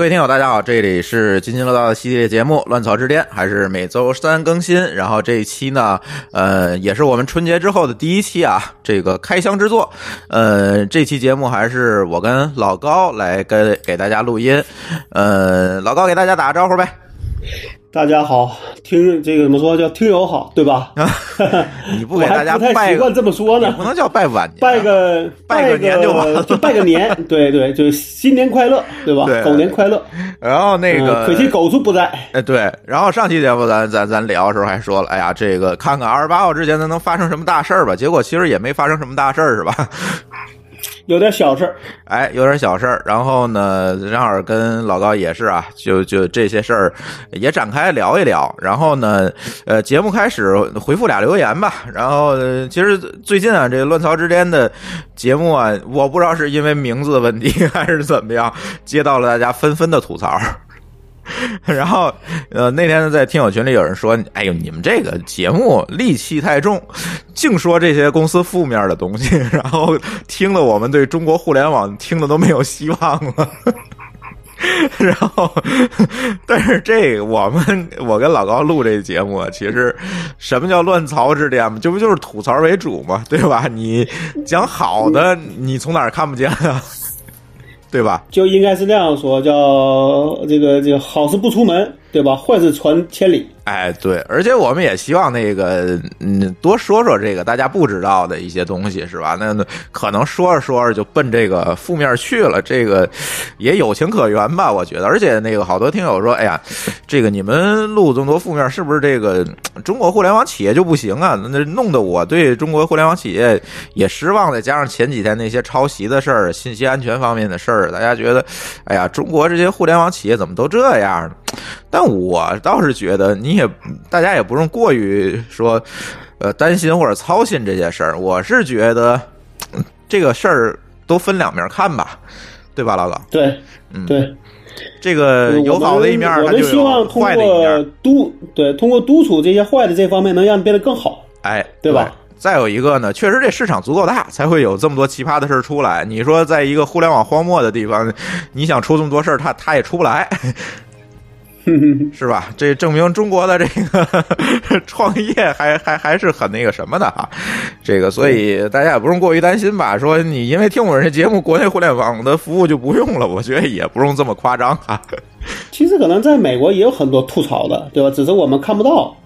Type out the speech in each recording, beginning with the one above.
各位听友，大家好，这里是津津乐道的系列节目《乱草之巅》，还是每周三更新。然后这一期呢，呃，也是我们春节之后的第一期啊，这个开箱之作。呃，这期节目还是我跟老高来跟给大家录音。呃，老高给大家打个招呼呗。大家好，听这个怎么说叫听友好，对吧？你不给大家拜个习惯这么说呢不能叫拜晚年，拜个拜个年就完了就拜个年，对对，就是新年快乐，对吧？对狗年快乐。然后那个嗯可惜狗叔不在，哎，对，然后上期节目咱咱咱聊的时候还说了，哎呀，这个看看二十八号之前咱能发生什么大事儿吧？结果其实也没发生什么大事儿，是吧？有点小事儿。哎，有点小事。然后呢，正好跟老高也是啊，就就这些事儿也展开聊一聊。然后呢，呃，节目开始回复俩留言吧。然后其实最近啊，这乱曹之间的节目啊，我不知道是因为名字的问题 还是怎么样，接到了大家纷纷的吐槽。然后，呃，那天在听友群里有人说：“哎呦，你们这个节目戾气太重，净说这些公司负面的东西，然后听了我们对中国互联网听的都没有希望了。”然后，但是这我们我跟老高录这节目啊，其实什么叫乱槽之巅嘛？这不就是吐槽为主嘛，对吧？你讲好的，你从哪儿看不见啊？对吧？就应该是那样说，叫这个这个好事不出门，对吧？坏事传千里。哎，对，而且我们也希望那个，嗯，多说说这个大家不知道的一些东西，是吧？那那可能说着说着就奔这个负面去了，这个也有情可原吧？我觉得。而且那个好多听友说，哎呀，这个你们录这么多负面，是不是这个中国互联网企业就不行啊？那弄得我对中国互联网企业也失望。再加上前几天那些抄袭的事儿、信息安全方面的事儿，大家觉得，哎呀，中国这些互联网企业怎么都这样？但我倒是觉得，你也大家也不用过于说，呃，担心或者操心这些事儿。我是觉得嗯这个事儿都分两面看吧，对吧，老哥？对嗯，对，这个有好的一面，我们希望通过面。督对通过督促这些坏的这方面，能让你变得更好。哎，对吧？再有一个呢，确实这市场足够大，才会有这么多奇葩的事儿出来。你说，在一个互联网荒漠的地方，你想出这么多事儿，他他也出不来。是吧？这证明中国的这个 创业还还还是很那个什么的哈。这个，所以大家也不用过于担心吧。说你因为听我这节目，国内互联网的服务就不用了，我觉得也不用这么夸张哈。其实可能在美国也有很多吐槽的，对吧？只是我们看不到。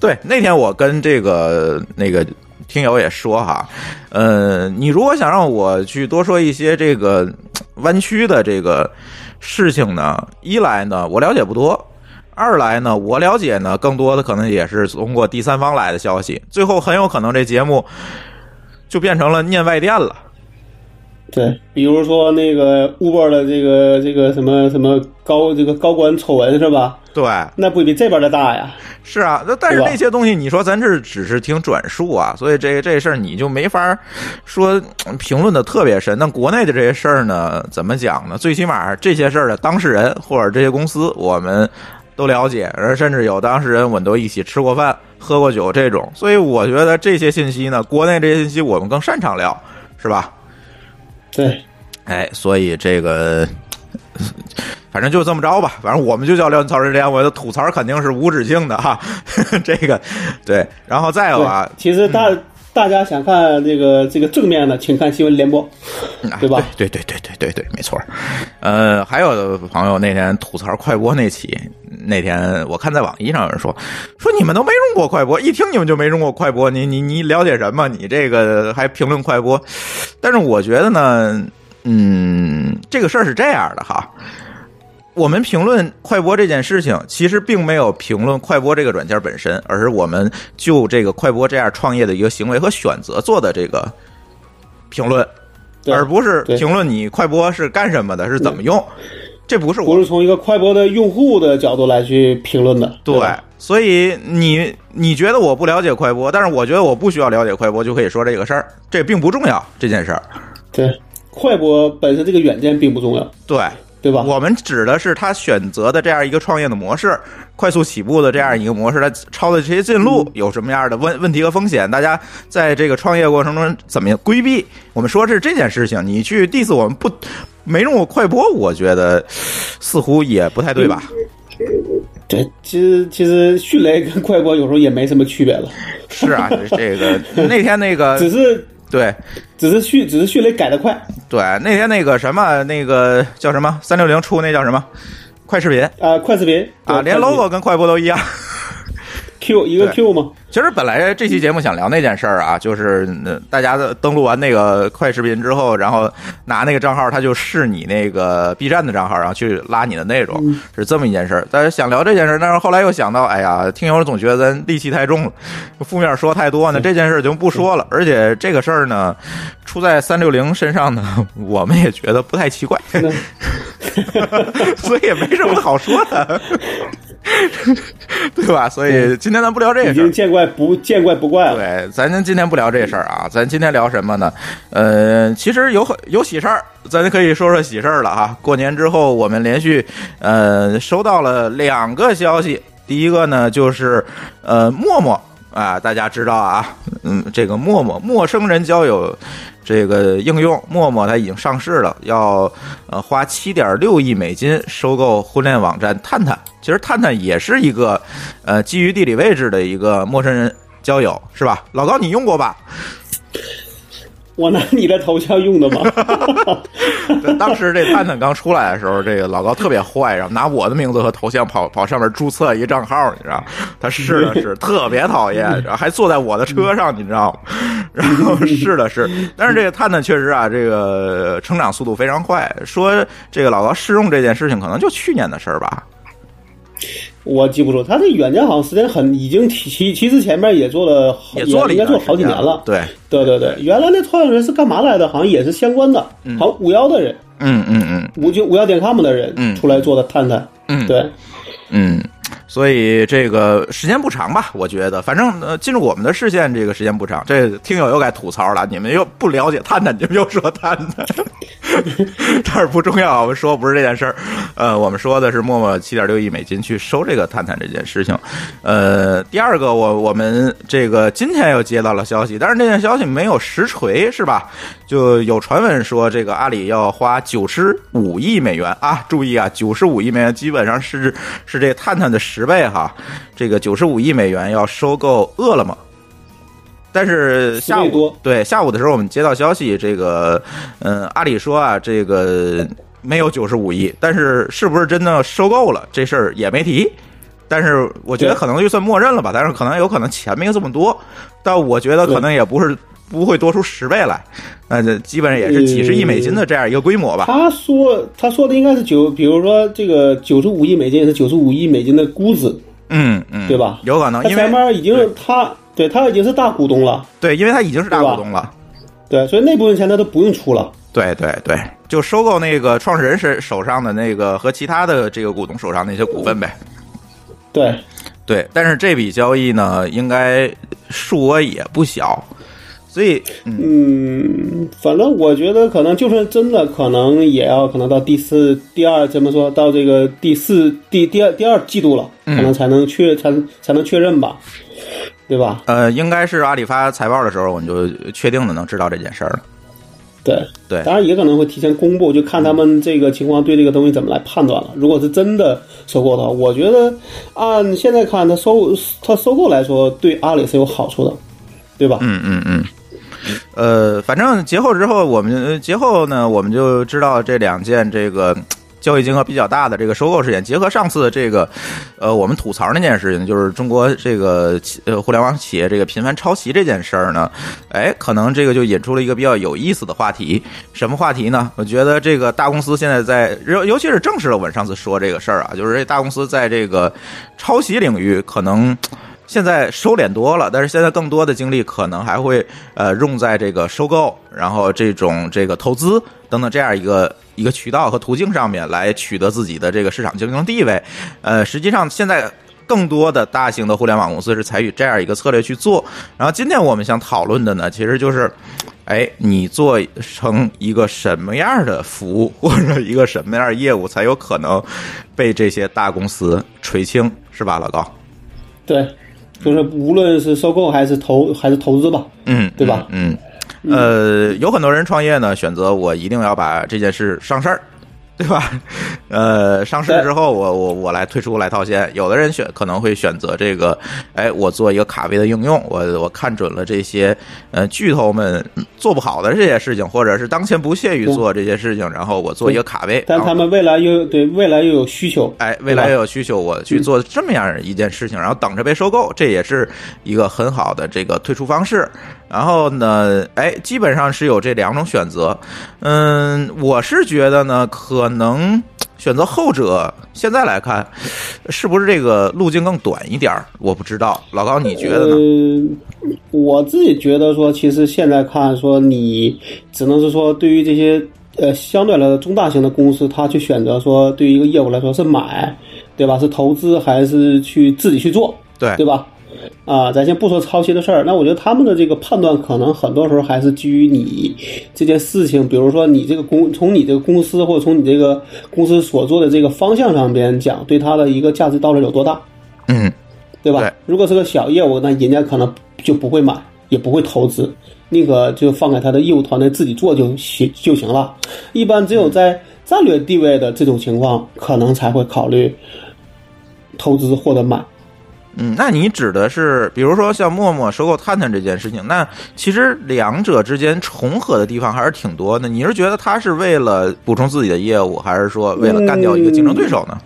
对，那天我跟这个那个听友也说哈，呃，你如果想让我去多说一些这个弯曲的这个事情呢，一来呢我了解不多，二来呢我了解呢更多的可能也是通过第三方来的消息，最后很有可能这节目就变成了念外电了。对，比如说那个 Uber 的这个这个什么什么高这个高管丑闻是吧？对，那不比这边的大呀？是啊，那但是那些东西，你说咱这只是听转述啊，所以这这事儿你就没法说嗯评论的特别深。那国内的这些事儿呢，怎么讲呢？最起码这些事儿的当事人或者这些公司，我们都了解，而甚至有当事人我们都一起吃过饭、喝过酒这种。所以我觉得这些信息呢，国内这些信息我们更擅长聊，是吧？对，哎，所以这个。反正就这么着吧，反正我们就叫乱槽之间，我的吐槽肯定是无止境的哈。这个对，然后再有啊，其实大大家想看这个这个正面的，请看新闻联播，啊对吧？对对对对对对，没错。呃，还有的朋友那天吐槽快播那期，那天我看在网易上有人说说你们都没用过快播，一听你们就没用过快播，你 你你了解什么？你这个还评论快播？但是我觉得呢，嗯，这个事儿是这样的哈。我们评论快播这件事情，其实并没有评论快播这个软件本身，而是我们就这个快播这样创业的一个行为和选择做的这个评论，对而不是评论你快播是干什么的，是怎么用。这不是我不是从一个快播的用户的角度来去评论的，对吧，所以你你觉得我不了解快播，但是我觉得我不需要了解快播就可以说这个事儿，这并不重要这件事儿。对，快播本身这个软件并不重要，对，对吧？我们指的是他选择的这样一个创业的模式，快速起步的这样一个模式，他抄的这些近路有什么样的问问题和风险？大家在这个创业过程中怎么样规避？我们说是这件事情，你去 diss 我们不没用过快播，我觉得似乎也不太对吧？对，其实其实迅雷跟快播有时候也没什么区别了，是啊，这个那天那个 只是对。只是迅只是迅雷改的快。对，那天那个什么那个叫什么三六零出那叫什么快视频。啊、快视频。啊，连 logo 跟快播都一样。Q 一个 Q 吗，其实本来这期节目想聊那件事儿啊，就是呃大家的登录完那个快视频之后，然后拿那个账号，他就试你那个 B 站的账号，然后去拉你的内容，是这么一件事儿。但是想聊这件事儿，但是后来又想到，哎呀，听友总觉得咱戾气太重了，负面说太多呢，这件事儿就不说了。而且这个事儿呢，出在三六零身上呢，我们也觉得不太奇怪，所以也没什么好说的。对吧？所以今天咱不聊这个事儿已经，见怪不见怪不怪了。对，咱今天不聊这事儿啊，咱今天聊什么呢？呃，其实有很有喜事儿，咱可以说说喜事儿了哈。过年之后，我们连续呃收到了两个消息，第一个呢就是呃陌陌啊，大家知道啊，嗯，这个陌陌陌生人交友这个应用陌陌它已经上市了，要呃花七点六亿美金收购婚恋网站探探。其实探探也是一个呃基于地理位置的一个陌生人交友，是吧？老高你用过吧？我拿你的头像用的吗？对当时这探探刚出来的时候，这个老高特别坏，然后拿我的名字和头像跑跑上面注册一个账号，你知道？他试了试，特别讨厌，然后还坐在我的车上，你知道吗？然后试了试，但是这个探探确实啊，这个成长速度非常快。说这个老高试用这件事情，可能就去年的事儿吧。我记不住，他这软件好像时间很，已经其其其实前面也做了好，也做了一应该做好几年了。对，对对对，原来那创始人是干嘛来的？好像也是相关的，好像五幺的人，嗯嗯嗯。五九五幺点 com 的人嗯。出来做的探探。嗯，对，嗯，所以这个时间不长吧？我觉得，反正呃，进入我们的视线这个时间不长。这听友又该吐槽了，你们又不了解探探，你们又说探探，但是不重要。我们说不是这件事儿，呃，我们说的是陌陌七点六亿美金去收这个探探这件事情。呃，第二个，我我们这个今天又接到了消息，但是这件消息没有实锤，是吧？就有传闻说，这个阿里要花九十五亿美元啊！注意啊，九十五亿美元基本上是是这探探的十倍哈。这个九十五亿美元要收购饿了么，但是下午对下午的时候，我们接到消息，这个嗯，阿里说啊，这个没有九十五亿，但是是不是真的收购了这事儿也没提。但是我觉得可能就算默认了吧，但是可能有可能钱没有这么多，但我觉得可能也不是不会多出十倍来，那这基本上也是几十亿美金的这样一个规模吧。他说他说的应该是九，比如说这个九十五亿美金也是九十五亿美金的估值，嗯嗯，对吧有可能，他因为前面已经是他对他已经是大股东了，对，因为他已经是大股东了。对，所以那部分钱他都不用出了。对对对，就收购那个创始人手手上的那个和其他的这个股东手上那些股份呗。对，对，但是这笔交易呢，应该数额也不小，所以嗯嗯，反正我觉得可能就算真的，可能也要可能到第四、第二怎么说到这个第四、第第二第二季度了，嗯可能才能确才才能确认吧，对吧？呃，应该是阿里发财报的时候，我们就确定的能知道这件事儿了。对对当然也可能会提前公布，就看他们这个情况对这个东西怎么来判断了。如果是真的收购的话，我觉得按现在看，它收它收购来说，对阿里是有好处的，对吧？嗯嗯嗯。呃，反正节后之后，我们节后呢，我们就知道这两件这个交易金额比较大的这个收购事件，结合上次这个呃我们吐槽那件事情，就是中国这个呃互联网企业这个频繁抄袭这件事儿呢，哎，可能这个就引出了一个比较有意思的话题。什么话题呢？我觉得这个大公司现在在，尤尤其是正式的，我们上次说这个事儿啊，就是这大公司在这个抄袭领域可能。现在收敛多了，但是现在更多的精力可能还会呃用在这个收购，然后这种这个投资等等这样一个一个渠道和途径上面来取得自己的这个市场竞争地位。呃，实际上现在更多的大型的互联网公司是采取这样一个策略去做。然后今天我们想讨论的呢，其实就是，哎，你做成一个什么样的服务或者一个什么样的业务，才有可能被这些大公司垂青，是吧，老高？对，就是无论是收购还是投还是投资吧，嗯，对吧嗯，呃，有很多人创业呢，选择我一定要把这件事上事儿，对吧？呃，上市之后，我我我来退出来套现。有的人选可能会选择这个，哎，我做一个卡位的应用，我我看准了这些呃巨头们做不好的这些事情，或者是当前不屑于做这些事情，然后我做一个卡位，但他们未来又对未来又有需求，哎，未来又有需求，我去做这么样一件事情，然后等着被收购，这也是一个很好的这个退出方式。然后呢，哎，基本上是有这两种选择。嗯，我是觉得呢，可能选择后者。现在来看，是不是这个路径更短一点儿？我不知道，老高你觉得呢？呃，我自己觉得说，其实现在看说，你只能是说，对于这些呃相对来说中大型的公司，他去选择说，对于一个业务来说是买，对吧？是投资还是去自己去做，对对吧？啊，咱先不说抄袭的事儿，那我觉得他们的这个判断可能很多时候还是基于你这件事情，比如说你这个公从你这个公司或者从你这个公司所做的这个方向上边讲，对它的一个价值到底有多大。嗯，对吧？对如果是个小业务，那人家可能就不会买，也不会投资，宁可就放给他的业务团队自己做就行就行了。一般只有在战略地位的这种情况，可能才会考虑投资或者买。嗯，那你指的是，比如说像陌陌收购探探这件事情，那其实两者之间重合的地方还是挺多的。你是觉得他是为了补充自己的业务，还是说为了干掉一个竞争对手呢？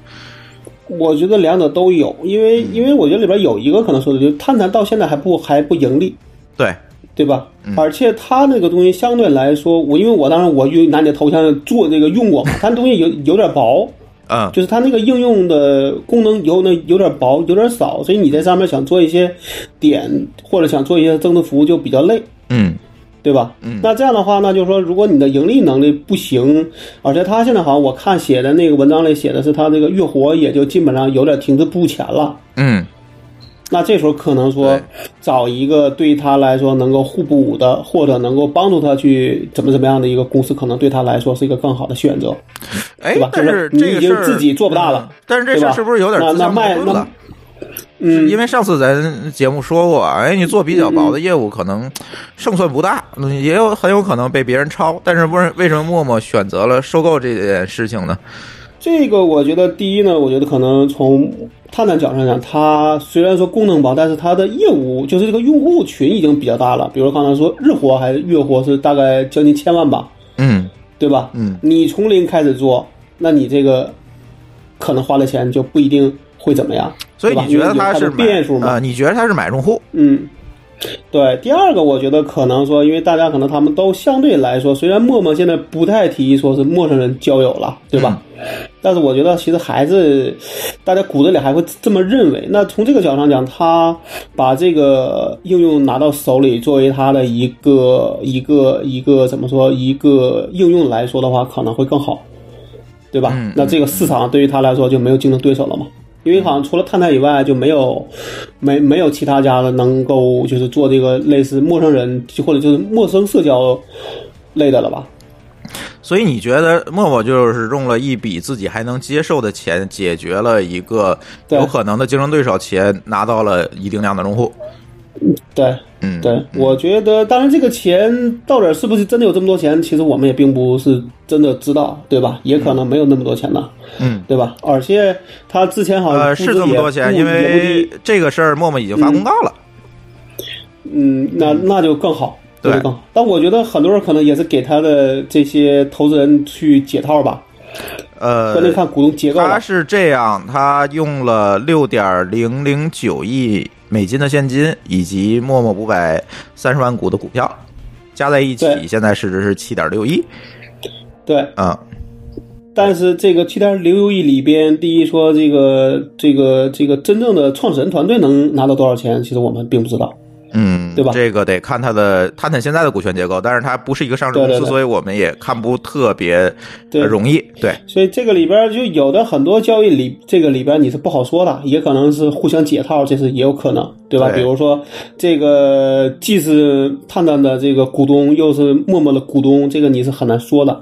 我觉得两者都有，因为因为我觉得里边有一个可能说的，就是探探到现在还不还不盈利，对，对吧？而且它那个东西相对来说，我因为我当时我用拿你的头像做那个用过嘛，它东西有有点薄，嗯，就是它那个应用的功能有那有点薄，有点少，所以你在上面想做一些点或者想做一些增值服务就比较累，嗯对吧？嗯那这样的话呢，就是说，如果你的盈利能力不行，而且它现在好像我看写的那个文章里写的是它这个月活也就基本上有点停滞不前了。嗯那这时候可能说找一个对他来说能够互补的，或者能够帮助他去怎么怎么样的一个公司，可能对他来说是一个更好的选择。哎吧，但是你已这个事儿经自己做不大了嗯但是这事儿是不是有点那自相矛那卖那盾了？嗯，因为上次咱节目说过，哎，你做比较薄的业务，可能胜算不大，嗯也有很有可能被别人抄。但是不是为什么陌陌选择了收购这件事情呢？这个我觉得第一呢，我觉得可能从探探角度上讲，它虽然说功能薄，但是它的业务就是这个用户群已经比较大了。比如刚才说日活还是月活是大概将近千万吧，嗯对吧？嗯，你从零开始做，那你这个可能花的钱就不一定会怎么样。所以你觉得它是变数吗？啊？你觉得它是买用户？嗯，对。第二个，我觉得可能说，因为大家可能他们都相对来说，虽然陌陌现在不太提说是陌生人交友了，对吧？但是我觉得其实还是大家骨子里还会这么认为。那从这个角度上讲，他把这个应用拿到手里，作为他的一个一个一个怎么说一个应用来说的话，可能会更好，对吧？嗯那这个市场对于他来说就没有竞争对手了嘛？因为好像除了探探以外，就没有没没有其他家的能够就是做这个类似陌生人或者就是陌生社交类的了吧？所以你觉得陌陌就是用了一笔自己还能接受的钱，解决了一个对有可能的竞争对手，且拿到了一定量的用户？对嗯，对，我觉得当然这个钱到底是不是真的有这么多钱，其实我们也并不是真的知道，对吧？也可能没有那么多钱呢，嗯，对吧？而且他之前好像呃，是这么多钱，因为这个事儿陌陌已经发公告了。嗯，那那就更好，对更好。但我觉得很多人可能也是给他的这些投资人去解套吧，呃关，键看股东结构。他是这样，他用了六点零零九亿美金的现金，以及陌陌五百三十万股的股票，加在一起，现在市值是七点六亿。对，啊、但是这个七点六亿里边，第一说这个这个这个真正的创始人团队能拿到多少钱，其实我们并不知道。嗯，对吧这个得看它的探探现在的股权结构，但是它不是一个上市公司，对对对所以我们也看不特别容易。对，所以这个里边就有的很多交易里，这个里边你是不好说的，也可能是互相解套，这是也有可能，对吧？对比如说这个既是探探的这个股东，又是陌陌的股东，这个你是很难说的，吧？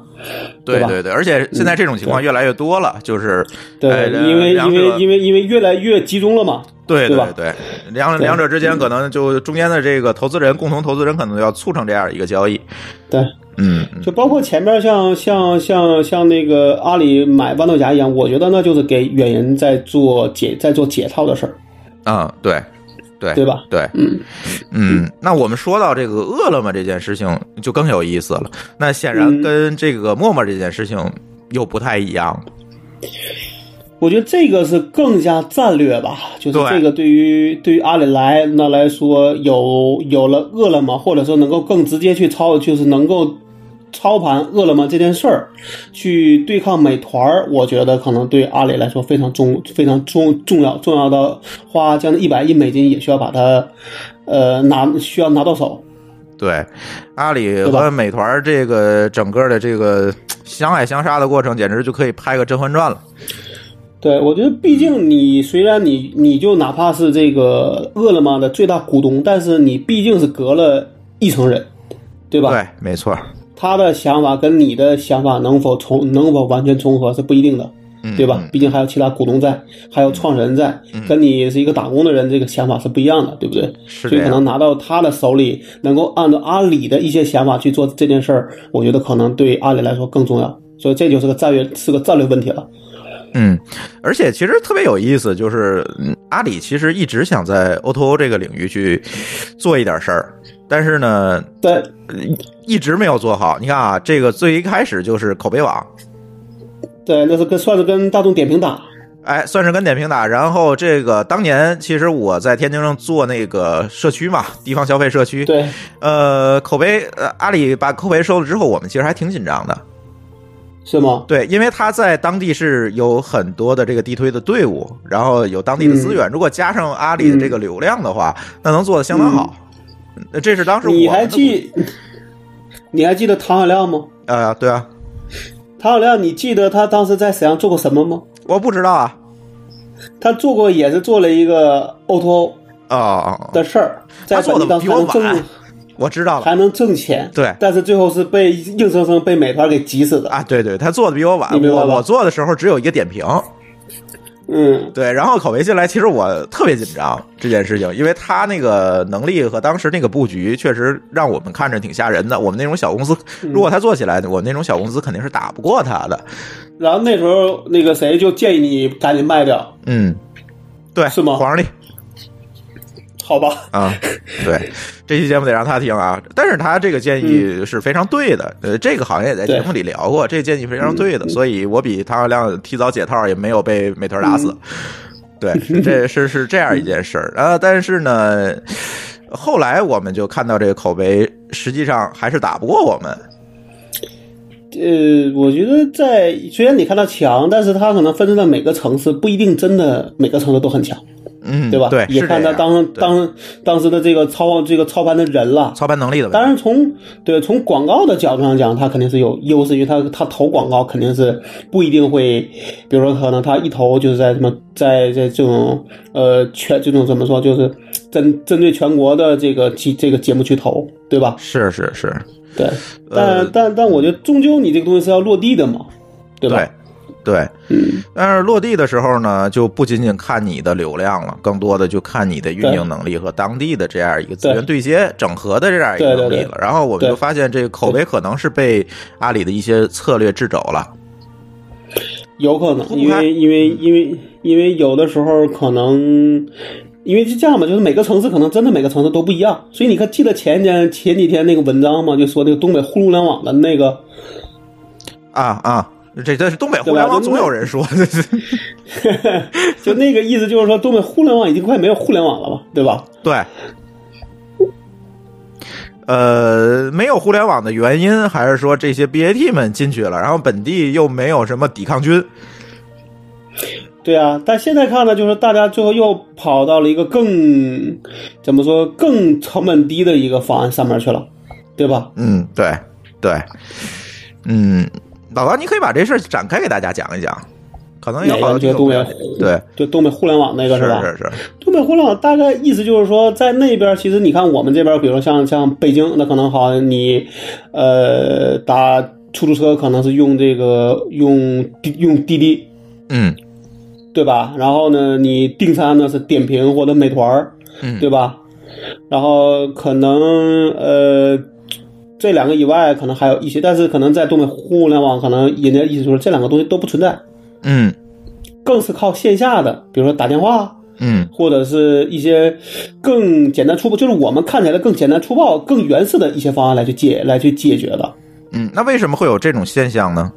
对对对，而且现在这种情况越来越多了，就是对，哎因为因为因为因为越来越集中了嘛，对对吧？对，两两者之间可能就中间的这个投资人，共同投资人可能要促成这样一个交易。对，嗯，嗯。就包括前面像像像像那个阿里买豌豆荚一样，我觉得那就是给远人在做解在做解套的事儿，啊，对，对，对吧？对，嗯嗯，那我们说到这个饿了么这件事情就更有意思了。那显然嗯跟这个陌陌这件事情又不太一样。我觉得这个是更加战略吧，就是这个对于对于阿里来那来说，有有了饿了么，或者说能够更直接去操，就是能够操盘饿了么这件事儿，去对抗美团儿，我觉得可能对阿里来说非常重非常重重要，重要到花将近一百亿美金也需要把它呃拿需要拿到手。对，阿里和美团这个整个的这个 相爱相杀的过程，简直就可以拍个《甄嬛传》了。对，我觉得毕竟你虽然你你就哪怕是这个饿了么的最大股东，但是你毕竟是隔了一层人，对吧？对，没错。他的想法跟你的想法能否重能否完全重合是不一定的，嗯对吧？毕竟还有其他股东在，还有创始人在，跟你是一个打工的人，这个想法是不一样的，对不对？所以可能拿到他的手里，能够按照阿里的一些想法去做这件事儿，我觉得可能对阿里来说更重要。所以这就是个战略，是个战略问题了。嗯，而且其实特别有意思，就是嗯阿里其实一直想在 O to O 这个领域去做一点事儿，但是呢，但，一直没有做好。你看啊，这个最一开始就是口碑网，对，那是跟算是跟大众点评打，哎，算是跟点评打。然后这个当年其实我在天津上做那个社区嘛，地方消费社区，对，呃，口碑，呃，阿里把口碑收了之后，我们其实还挺紧张的。是吗？对，因为他在当地是有很多的这个地推的队伍，然后有当地的资源，如果加上阿里的这个流量的话，那能做的相当好。那这是当时我你还记，你还记得唐小亮吗？呃，对啊，唐小亮，你记得他当时在沈阳做过什么吗？我不知道啊，他做过也是做了一个 O to O 啊，的事儿，在他做的本地当时比我还能挣晚，我知道了还能挣钱，对但是最后是被硬生生被美团给急死的。啊，对对，他做的比我晚，我我做的时候只有一个点评，嗯，对，然后口碑进来，其实我特别紧张这件事情，因为他那个能力和当时那个布局，确实让我们看着挺吓人的。我们那种小公司，嗯如果他做起来，我们那种小公司肯定是打不过他的。然后那时候那个谁就建议你赶紧卖掉，嗯，对，是吗黄上帝好吧？啊，对，这期节目得让他听啊。但是他这个建议是非常对的，呃，这个好像也在节目里聊过，这个建议非常对的，所以我比唐小亮提早解套，也没有被美团打死。对，这是是这样一件事儿啊。但是呢，后来我们就看到这个口碑，实际上还是打不过我们。呃，我觉得在虽然你看到强，但是他可能分散在每个城市，不一定真的每个城市都很强，嗯，对吧？对，也看他当当当时的这个操这个操盘的人了。操盘能力的。当然从，对从广告的角度上讲，他肯定是有优势，因为他他投广告肯定是不一定会，比如说可能他一投就是在什么在在这种呃全这种怎么说，就是针针对全国的这个节这个节目去投，对吧？是是是，对，呃但但但我觉得终究你这个东西是要落地的嘛，对吧？对。对，嗯，但是落地的时候呢，就不仅仅看你的流量了，更多的就看你的运营能力和当地的这样一个资源对接、整合的这样一个能力了。对对对然后我们就发现，这个口碑可能是被阿里的一些策略制肘了。有可能，因为因为因为因为有的时候可能因为是这样吧，就是每个城市可能真的每个城市都不一样，所以你看，记得前天前几天那个文章嘛？就说那个东北互联网的那个，啊啊，这这是东北互联网，总有人说 就那个意思就是说，东北互联网已经快没有互联网了吧，对吧？对。呃，没有互联网的原因，还是说这些 BAT 们进去了，然后本地又没有什么抵抗军？对啊，但现在看呢，就是大家最后又跑到了一个更怎么说更成本低的一个方案上面去了，对吧？嗯，对，对，嗯，老高，你可以把这事儿展开给大家讲一讲，可能有好多就东北对，就东北互联网那个是吧？是是，东北互联网大概意思就是说，在那边其实你看我们这边，比如像像北京，那可能好像你呃打出租车可能是用这个用用滴滴，嗯。对吧？然后呢，你订餐呢是点评或者美团嗯，对吧？然后可能呃，这两个以外，可能还有一些，但是可能在东北互联网，可能人家意思说这两个东西都不存在，嗯，更是靠线下的，比如说打电话，嗯，或者是一些更简单粗暴，就是我们看起来更简单粗暴、更原始的一些方案来去解来去解决的。嗯，那为什么会有这种现象呢？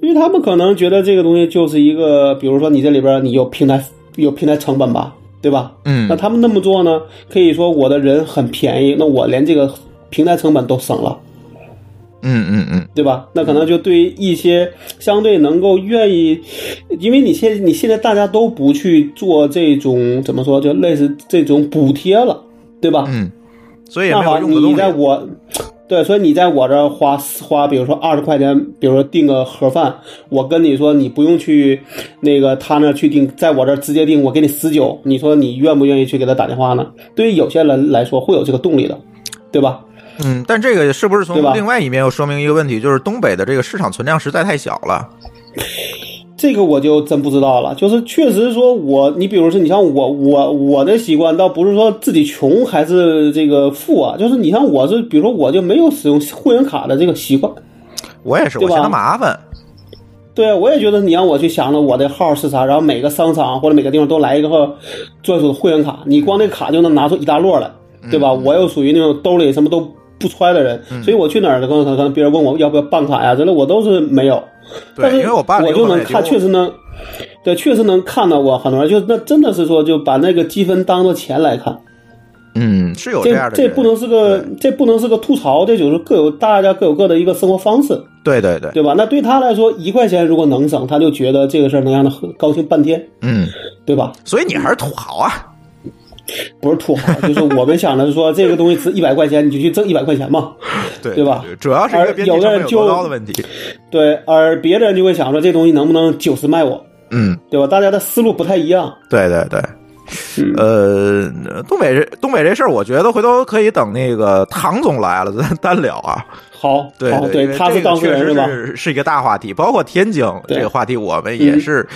因为他们可能觉得这个东西就是一个，比如说你这里边你有平台有平台成本吧，对吧？嗯，那他们那么做呢，可以说我的人很便宜，那我连这个平台成本都省了，嗯嗯嗯，对吧？那可能就对于一些相对能够愿意，因为你现你现在大家都不去做这种怎么说，就类似这种补贴了，对吧？嗯，所以那好，你。在我，对，所以你在我这儿花花，比如说二十块钱，比如说订个盒饭，我跟你说你不用去那个他那儿去订，在我这儿直接订，我给你十九，你说你愿不愿意去给他打电话呢？对于有些人来说会有这个动力的，对吧？嗯，但这个是不是从另外一面又说明一个问题，就是东北的这个市场存量实在太小了。这个我就真不知道了，就是确实说我，你比如说，你像我，我我的习惯倒不是说自己穷还是这个富啊，就是你像我是，比如说我就没有使用会员卡的这个习惯，我也是，我嫌它麻烦。对，我也觉得你让我去想着我的号是啥，然后每个商场或者每个地方都来一个专属的会员卡，你光那卡就能拿出一大摞来，对吧？我又属于那种兜里什么都不揣的人，所以我去哪儿可能可能别人问我要不要办卡呀之类，我都是没有。但对，是因为我就能看，确实能，对，确实能看到过很多人，就那真的是说就把那个积分当做钱来看，嗯是有这样的这，这不能是个这不能是个吐槽，这就是各有大家各有各的一个生活方式。对对对，对吧？那对他来说，一块钱如果能省，他就觉得这个事儿能让他高兴半天，嗯，对吧？所以你还是土豪啊。不是土豪，就是 我们想的是说，这个东西值一百块钱，你就去挣一百块钱嘛，对对吧？主要是有多高的问题。对。而别的人就会想说，这东西能不能九十卖我，嗯，对吧？大家的思路不太一样。对对对。嗯呃，东北这东北这事儿，我觉得回头可以等那个唐总来了咱单聊啊。好，对好，对这个他是当事人确实吧？是是一个大话题，包括天津这个话题，我们也是。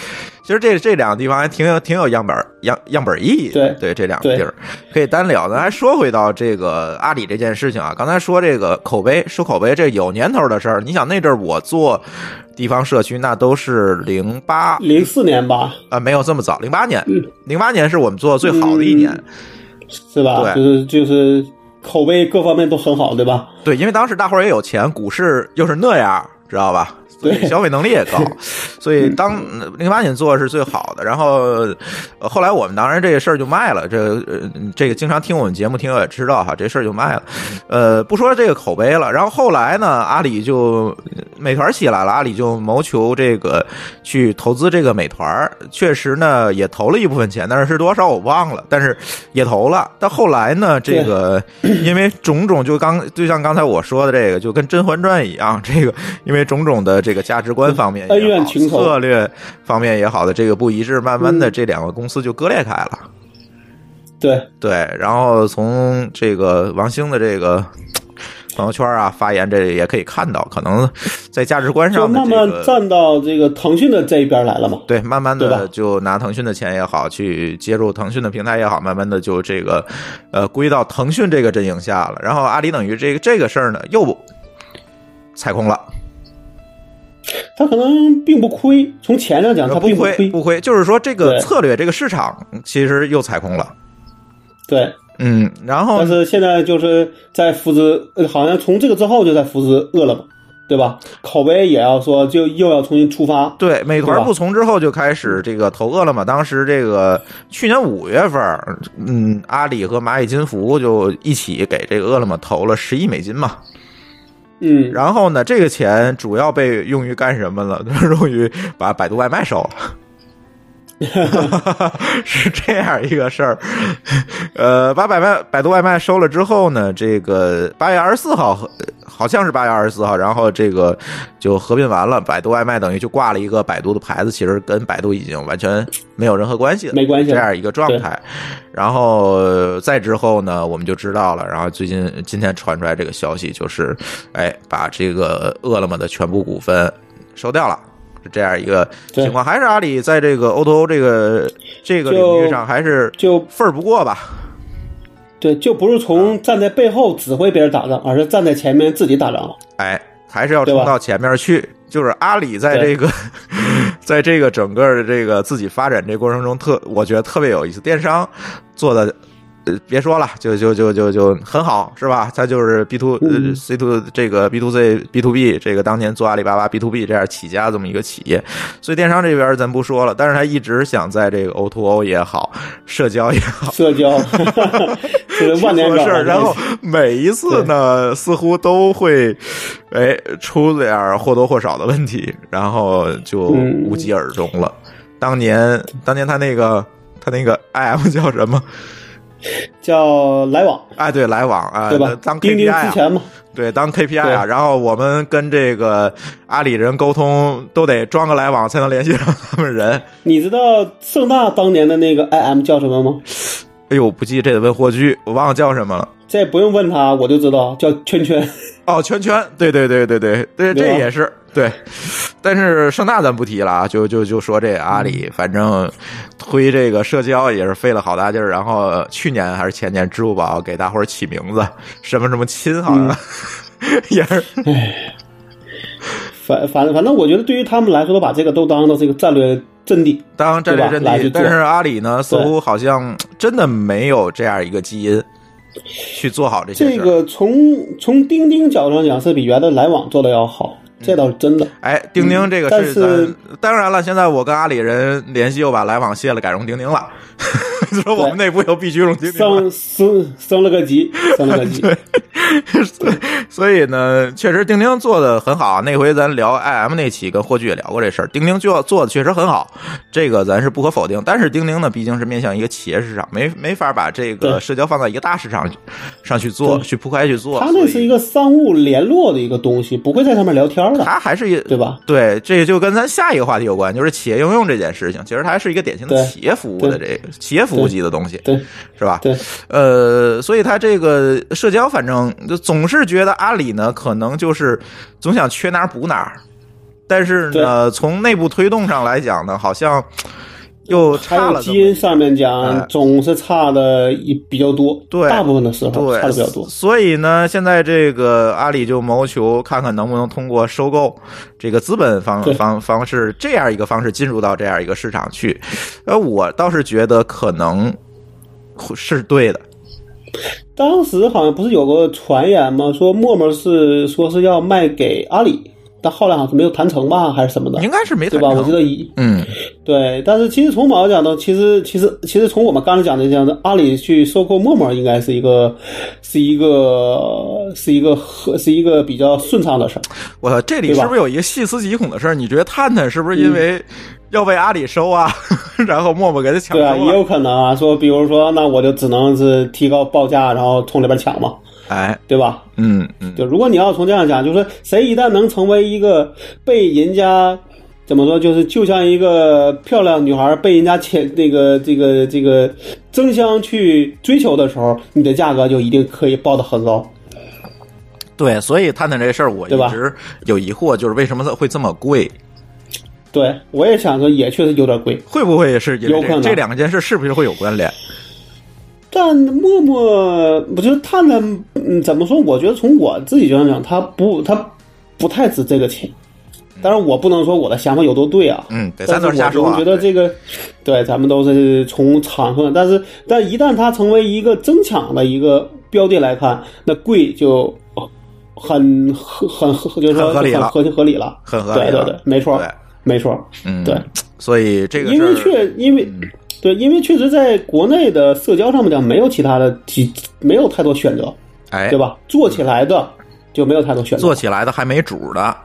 其实这这两个地方还挺有挺有样本样样本意义的。对对，这两个地儿可以单聊。咱还说回到这个阿里这件事情啊，刚才说这个口碑说口碑，这有年头的事儿。你想那阵儿我做地方社区，那都是零八零四年吧，啊，没有这么早，零八年，嗯零八年是我们做的最好的一年。是吧？对就是就是口碑各方面都很好，对吧？对，因为当时大伙儿也有钱，股市又是那样，知道吧？所以对消费能力也高，所以当零八年做的是最好的。然后，呃后来我们当然这个事儿就卖了。这这个经常听我们节目听友也知道哈，这事儿就卖了。呃，不说这个口碑了。然后后来呢，阿里就美团起来了，阿里就谋求这个去投资这个美团，确实呢也投了一部分钱，但是是多少我忘了，但是也投了。但后来呢，这个因为种种就刚就像刚才我说的这个，就跟《甄嬛传》一样，这个因为种种的这个价值观方面也好恩怨情仇策略方面也好的这个不一致，慢慢的这两个公司就割裂开了。对，对，然后从这个王兴的这个 朋友圈啊发言，这也可以看到，可能在价值观上慢这个。慢站到这个腾讯的这一边来了嘛。对，慢慢的就拿腾讯的钱也好，去接入腾讯的平台也好，慢慢的就这个，呃，归到腾讯这个阵营下了。然后阿里等于这个这个事儿呢，又踩空了。他可能并不亏，从钱上讲他不并亏，亏不亏，就是说这个策略这个市场其实又踩空了。对。嗯，然后但是现在就是在扶持，呃好像从这个之后就在扶持饿了么，对吧？口碑也要说就又要重新出发，对，美团不从之后就开始这个投饿了么。当时这个去年五月份，嗯，阿里和蚂蚁金服就一起给这个饿了么投了十亿美金嘛。嗯，然后呢，这个钱主要被用于干什么了？用于把百度外卖收了。是这样一个事儿，呃，把百外百度外卖收了之后呢，这个八月二十四号，好像是八月二十四号，然后这个就合并完了，百度外卖等于就挂了一个百度的牌子，其实跟百度已经完全没有任何关系了，没关系这样一个状态。然后呃再之后呢，我们就知道了，然后最近今天传出来这个消息，就是哎，把这个饿了么的全部股份收掉了。是这样一个情况，还是阿里在这个 O to O 这个这个领域上还是就份儿不过吧？对，就不是从站在背后指挥别人打仗，而是站在前面自己打仗了。哎，还是要冲到前面去。就是阿里在这个，在这个整个的这个自己发展这过程中特，我觉得特别有意思。电商做的。呃，别说了，就就就就就很好，是吧？它就是 B 嗯 C to 这个 B to C B to B 这个当年做阿里巴巴 B to B 这样起家这么一个企业，所以电商这边咱不说了，但是他一直想在这个 O to O 也好，社交也好，社交，这是万年梗做事儿，然后每一次呢，似乎都会，哎，出点儿或多或少的问题，然后就嗯无疾而终了。当年，当年他那个他那个 IM 叫什么？叫来往，哎，对，来往啊，对吧？当 KPI 啊，之前嘛，对，当 KPI 啊。然后我们跟这个阿里人沟通，都得装个来往才能联系上他们人。你知道盛大当年的那个 IM 叫什么吗？哎呦，不记这得问霍炬，我忘了叫什么了。这不用问他，我就知道叫圈圈。哦，圈圈，对对对对对对，这也是对。但是盛大咱不提了啊，就就就说这阿嗯里，反正推这个社交也是费了好大劲儿。然后去年还是前年，支付宝给大伙儿起名字，什么什么亲，好像、也是反反反正我觉得对于他们来说，都把这个都当做这个战略阵地。当战略阵地。但是阿里呢，似乎好像真的没有这样一个基因去做好这些。这个从从钉钉角度上讲，是比原来来往做的要好，这倒是真的。哎，钉钉这个是但是咱当然了，现在我跟阿里人联系，又把来往卸了，改用钉钉了。说我们内部又必须用钉钉了。升升升了个级，升了个级。所以呢，确实钉钉做的很好。那回咱聊 IM 那期，跟霍炬也聊过这事儿。钉钉就做的确实很好，这个咱是不可否定。但是钉钉呢，毕竟是面向一个企业市场，没没法把这个社交放在一个大市场上去做，去铺开去做。它那是一个，商务联络的一个东西，不会在上面聊天的，它还是一对吧？对，这就跟咱下一个话题有关，就是企业应用这件事情。其实它还是一个典型的企业服务的这个企业服务级的东西，对是吧？对，呃，所以它这个社交，反正就总是觉得阿里呢，可能就是总想缺哪儿补哪儿，但是呢，从内部推动上来讲呢，好像又差了基因上面哎讲，总是差的一比较多，对大部分的时候对，差的比较多。所以呢，现在这个阿里就谋求看看能不能通过收购这个资本方方方式这样一个方式进入到这样一个市场去。呃，我倒是觉得可能是对的。当时好像不是有个传言吗？说陌陌是说是要卖给阿里，但后来好像是没有谈成吧，还是什么的应，该是没对吧？谈成我记得一嗯，对，但是其实从某个角度，其实其实其实从我们刚才讲的这样的，阿里去收购陌陌，应该是一个是一个是一个和是一个比较顺畅的事儿。我操，这里对吧是不是有一个细思极恐的事儿？你觉得探探是不是因为要被阿里收啊，然后陌陌给他抢对啊，也有可能啊，说比如说，那我就只能是提高报价，然后从里边抢嘛，哎，对吧？嗯嗯，就如果你要从这样讲，就是说谁一旦能成为一个被人家怎么说，就是就像一个漂亮女孩被人家牵那个这个这个争相去追求的时候，你的价格就一定可以报得很高。对，所以探探这事儿我一直有疑惑，就是为什么会这么贵？对我也想说，也确实有点贵，会不会也是有可能这这两件事是不是会有关联？但陌陌，我觉得探探，嗯，怎么说？我觉得从我自己角度讲，它不，它不太值这个钱。当然，我不能说我的想法有多对啊。嗯，对，但是咱都是瞎说啊。我觉得这个，对，咱们都是从场合，但是，但一旦它成为一个争抢的一个标的来看，那贵就很很很，就是说很合理了很合情合理了，很合理了对对对，没错，没错，嗯，对，所以这个因为确因为。对，因为确实在国内的社交上面讲，没有其他的几，没有太多选择，哎，对？吧？做起来的就没有太多选择，做起来的还没主的，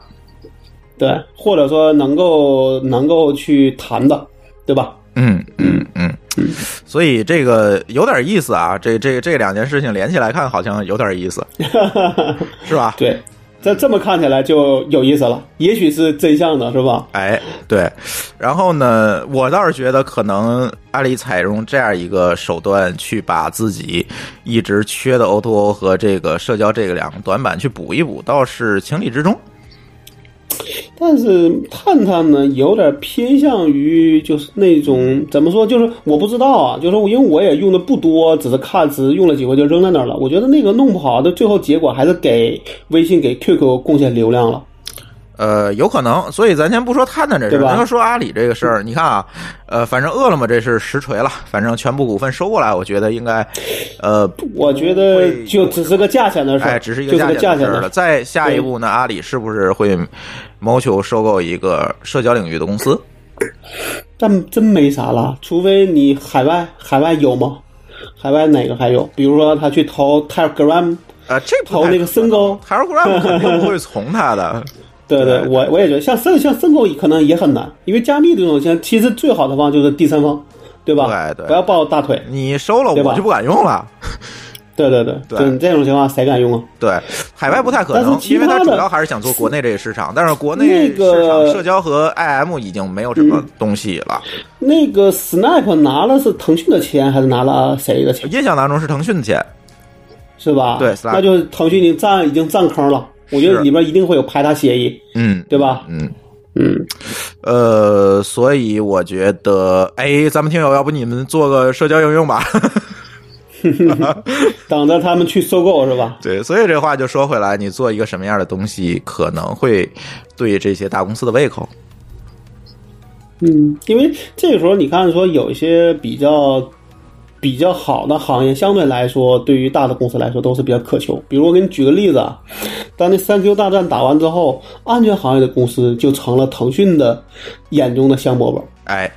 对，或者说能够能够去谈的，对吧？嗯嗯嗯，所以这个有点意思啊，这这这两件事情连起来看，好像有点意思，是吧？对，这这么看起来就有意思了，也许是真相的，是吧？哎，对，然后呢，我倒是觉得可能阿里采用这样一个手段去把自己一直缺的 O2O 和这个社交这个两个短板去补一补，倒是情理之中。但是探探呢，有点偏向于就是那种怎么说，就是我不知道啊，就是因为我也用的不多，只是看，只是用了几回就扔在那儿了。我觉得那个弄不好的最后结果还是给微信、给 QQ 贡献流量了。呃，有可能，所以咱先不说探探这事儿，咱就说阿里这个事儿。你看啊，呃，反正饿了么这是实锤了，反正全部股份收过来，我觉得应该，呃，我觉得就只是个价钱的事儿，哎，只是一个个价钱的事儿了。再下一步呢，阿里是不是会谋求收购一个社交领域的公司？但真没啥了，除非你海外海外有吗？海外哪个还有？比如说他去投 Telegram，呃，这投那个深沟，Telegram 肯定不会从他的。对对，我我也觉得像深像深沟可能也很难，因为加密这种现在其实最好的方就是第三方，对吧？对对不要抱大腿。你收了我就不敢用了。对对对，对 这种情况谁敢用啊？对，海外不太可但能，是其他的因为它主要还是想做国内这个市场，但是国内那市个场社交和 IM 已经没有什么东西了。那个 Snap 拿了是腾讯的钱还是拿了谁的钱？印象当中是腾讯的钱，是吧？对那就是腾讯已经占已经占坑了。我觉得里边一定会有排他协议，嗯，对吧？嗯，嗯，呃，所以我觉得，哎，咱们听友，要不你们做个社交应用吧？等着他们去收购是吧？对，所以这话就说回来，你做一个什么样的东西，可能会对这些大公司的胃口。嗯，因为这个时候你看说有一些比较比较好的行业，相对来说对于大的公司来说都是比较渴求。比如我给你举个例子啊，当那三 Q 大战打完之后，安全行业的公司就成了腾讯的眼中的香饽饽，哎，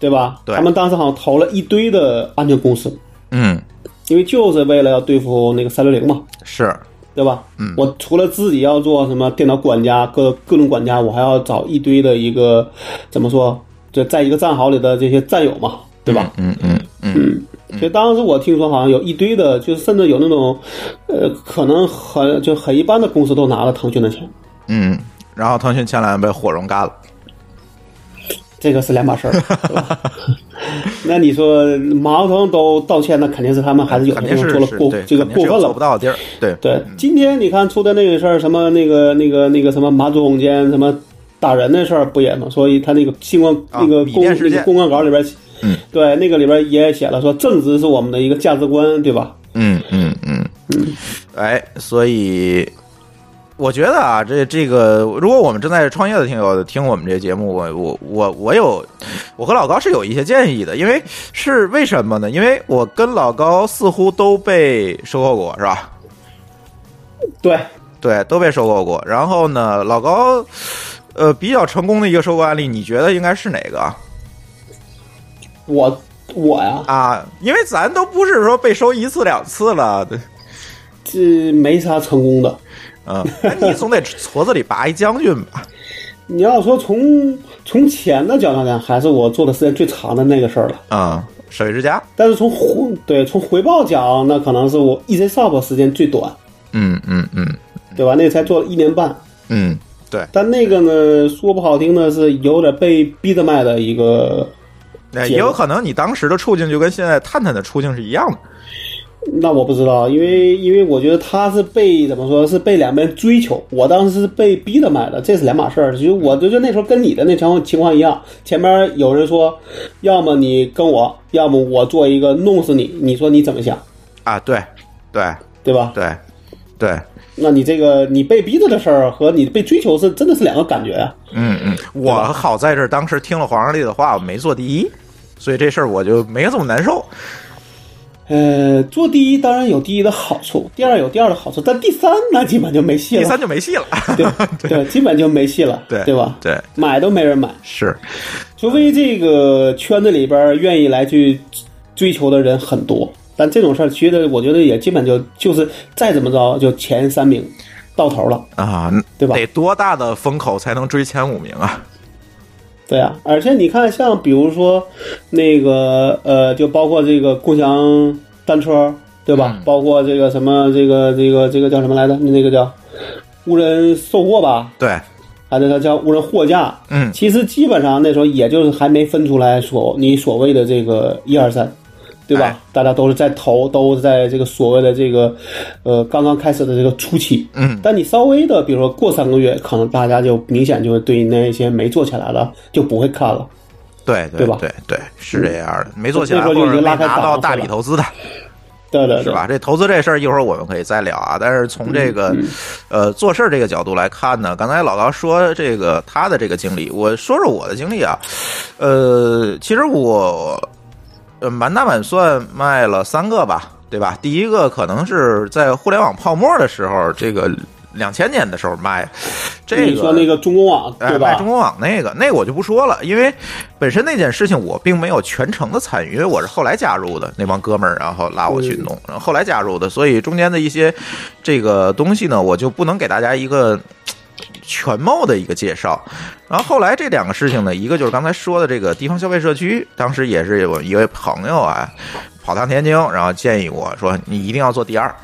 对吧？对他们当时好像投了一堆的安全公司，嗯，因为就是为了要对付那个三六零嘛。是，对吧？嗯我除了自己要做什么电脑管家、各各种管家，我还要找一堆的一个怎么说？就在一个战壕里的这些战友嘛，对吧？嗯嗯嗯，所以当时我听说好像有一堆的，就甚至有那种，呃，可能很就很一般的公司都拿了腾讯的钱，嗯，然后腾讯前两年被火融干了。这个是两码事儿？那你说马化腾都道歉，那肯定是他们还是有肯些定是是地方做了过这个过分了做不。到的地儿，对对，今天你看出的那个事儿，什么那个那个那个什么马总监什么打人的事儿不也吗？所以他那个新闻、啊那个公那个公关稿里边，嗯，对，那个里边也写了说正直是我们的一个价值观，对吧？嗯嗯嗯嗯，哎，所以我觉得啊，这这个，如果我们正在创业的听友听我们这节目，我我我我有，我和老高是有一些建议的，因为是为什么呢？因为我跟老高似乎都被收购过，是吧？对，对，都被收购过。然后呢，老高，呃，比较成功的一个收购案例，你觉得应该是哪个啊？我我呀，啊，因为咱都不是说被收一次两次了，这没啥成功的。嗯，你总得矬子里拔一将军吧？你要说从从钱的角度讲，还是我做的时间最长的那个事儿了。啊、水之家，但是从回对从回报讲，那可能是我 EasyShop 时间最短，嗯嗯嗯对吧？那才做了一年半。嗯，对，但那个呢，说不好听的是有点被逼着卖的一个，那也有可能你当时的处境就跟现在探探的处境是一样的。那我不知道，因为因为我觉得他是被怎么说是被两边追求，我当时是被逼着买的，这是两码事儿。就我就觉得那时候跟你的那情况情况一样，前面有人说，要么你跟我，要么我做一个弄死你，你说你怎么想，啊，对，对，对吧？对，对，那你这个你被逼着的事儿和你被追求是真的是两个感觉啊。嗯嗯，我好在这儿当时听了黄上帝的话，我没做第一，所以这事儿我就没这么难受。呃，做第一当然有第一的好处，第二有第二的好处，但第三那基本就没戏了。第三就没戏了。对对，基本就没戏了，对对吧？对，买都没人买，是，除非这个圈子里边愿意来去追求的人很多。但这种事儿，其实我觉得也基本就就是再怎么着，就前三名到头了。啊，对吧得多大的风口才能追前五名啊？对啊，而且你看，像比如说那个呃，就包括这个共享单车，对吧？嗯包括这个什么这个这个这个叫什么来着？那个叫无人售货吧，对，还是它叫无人货架。嗯，其实基本上那时候也就是还没分出来所你所谓的这个一二三，对吧？哎大家都是在投，都是在这个所谓的这个呃刚刚开始的这个初期。嗯，但你稍微的，比如说过三个月，可能大家就明显就会对那些没做起来的就不会看了。对对吧对对，是这样的，没做起来那时候就或者没已经拉开拿到大笔投资的，对对对，是吧？这投资这事儿一会儿我们可以再聊啊。但是从这个嗯呃做事儿这个角度来看呢，刚才老高说这个他的这个经历，我说说我的经历啊。呃，其实我呃满打满算卖了三个吧，对吧？第一个可能是在互联网泡沫的时候，这个两千年的时候卖，这个你说那个中公网哎，对吧卖中？国网那个，那个我就不说了，因为本身那件事情我并没有全程的参与，因为我是后来加入的那帮哥们儿，然后拉我去弄，然后后来加入的，所以中间的一些这个东西呢，我就不能给大家一个。全貌的一个介绍，然后后来这两个事情呢，一个就是刚才说的这个地方消费社区，当时也是有一位朋友啊，跑趟天津，然后建议我说你一定要做第二，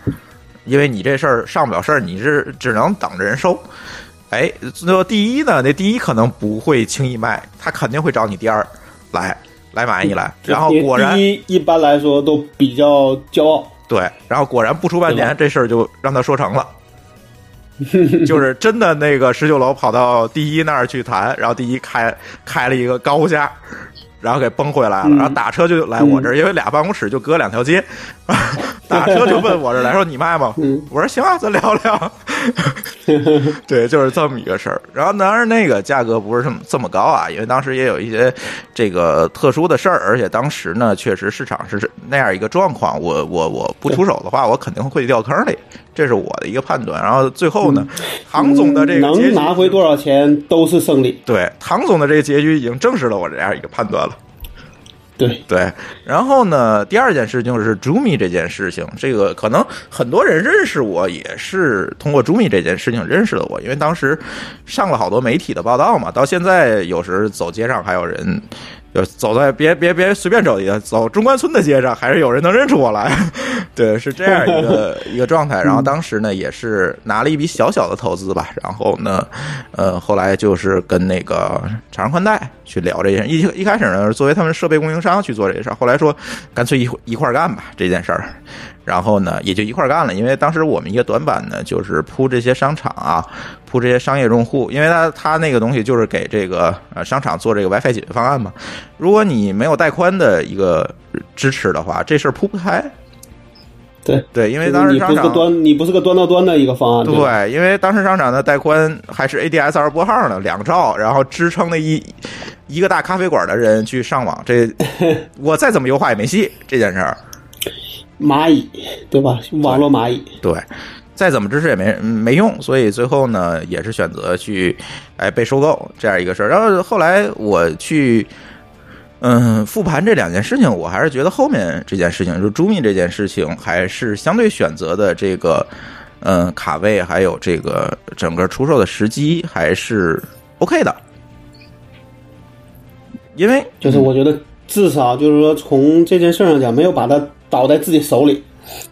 因为你这事儿上不了事儿，你是只能等着人收。哎，那第一呢？那第一可能不会轻易卖，他肯定会找你第二来来买一来。然后果然第一一般来说都比较骄傲，对，然后果然不出半年，这事儿就让他说成了。就是真的，那个十九楼跑到第一那儿去谈，然后第一开开了一个高价，然后给崩回来了，嗯然后打车就来我这儿，因为俩办公室就隔两条街，打车就奔我这儿来说你卖吗？嗯我说行啊，咱聊聊。对，就是这么一个事儿。然后当然那个价格不是这么这么高啊，因为当时也有一些这个特殊的事儿，而且当时呢确实市场是那样一个状况，我我我不出手的话，我肯定会掉坑里，这是我的一个判断。然后最后呢，唐总的这个结局嗯能拿回多少钱都是胜利。对唐总的这个结局已经证实了我这样一个判断了。对，对，然后呢，第二件事情是 Jumi 这件事情，这个可能很多人认识我也是通过 Jumi 这件事情认识了我，因为当时上了好多媒体的报道嘛，到现在有时走街上还有人。就走在别别别随便走一个走中关村的街上，还是有人能认出我来，对，是这样一个 一个状态。然后当时呢，也是拿了一笔小小的投资吧，然后呢，呃，后来就是跟那个长城宽带去聊这件事。一一开始呢，作为他们设备供应商去做这件事儿，后来说干脆一一块干吧这件事儿，然后呢也就一块儿干了，因为当时我们一个短板呢，就是铺这些商场啊，铺这些商业用户，因为它它那个东西就是给这个呃商场做这个 WiFi 解决方案嘛，如果你没有带宽的一个支持的话，这事儿铺不开。对对，因为当时你不是个商场端，你不是个端到端的一个方案。吧，对，因为当时商场的带宽还是 ADSL 拨号呢，两兆，然后支撑那一一个大咖啡馆的人去上网，这 我再怎么优化也没戏这件事儿。蚂蚁，对吧？网络蚂蚁，对，再怎么支持也没没用，所以最后呢，也是选择去哎被收购这样一个事儿。然后后来我去。嗯，复盘这两件事情，我还是觉得后面这件事情，就是朱密这件事情，还是相对选择的这个，嗯，卡位还有这个整个出售的时机还是 OK 的，因为就是我觉得至少就是说从这件事上讲，没有把它倒在自己手里，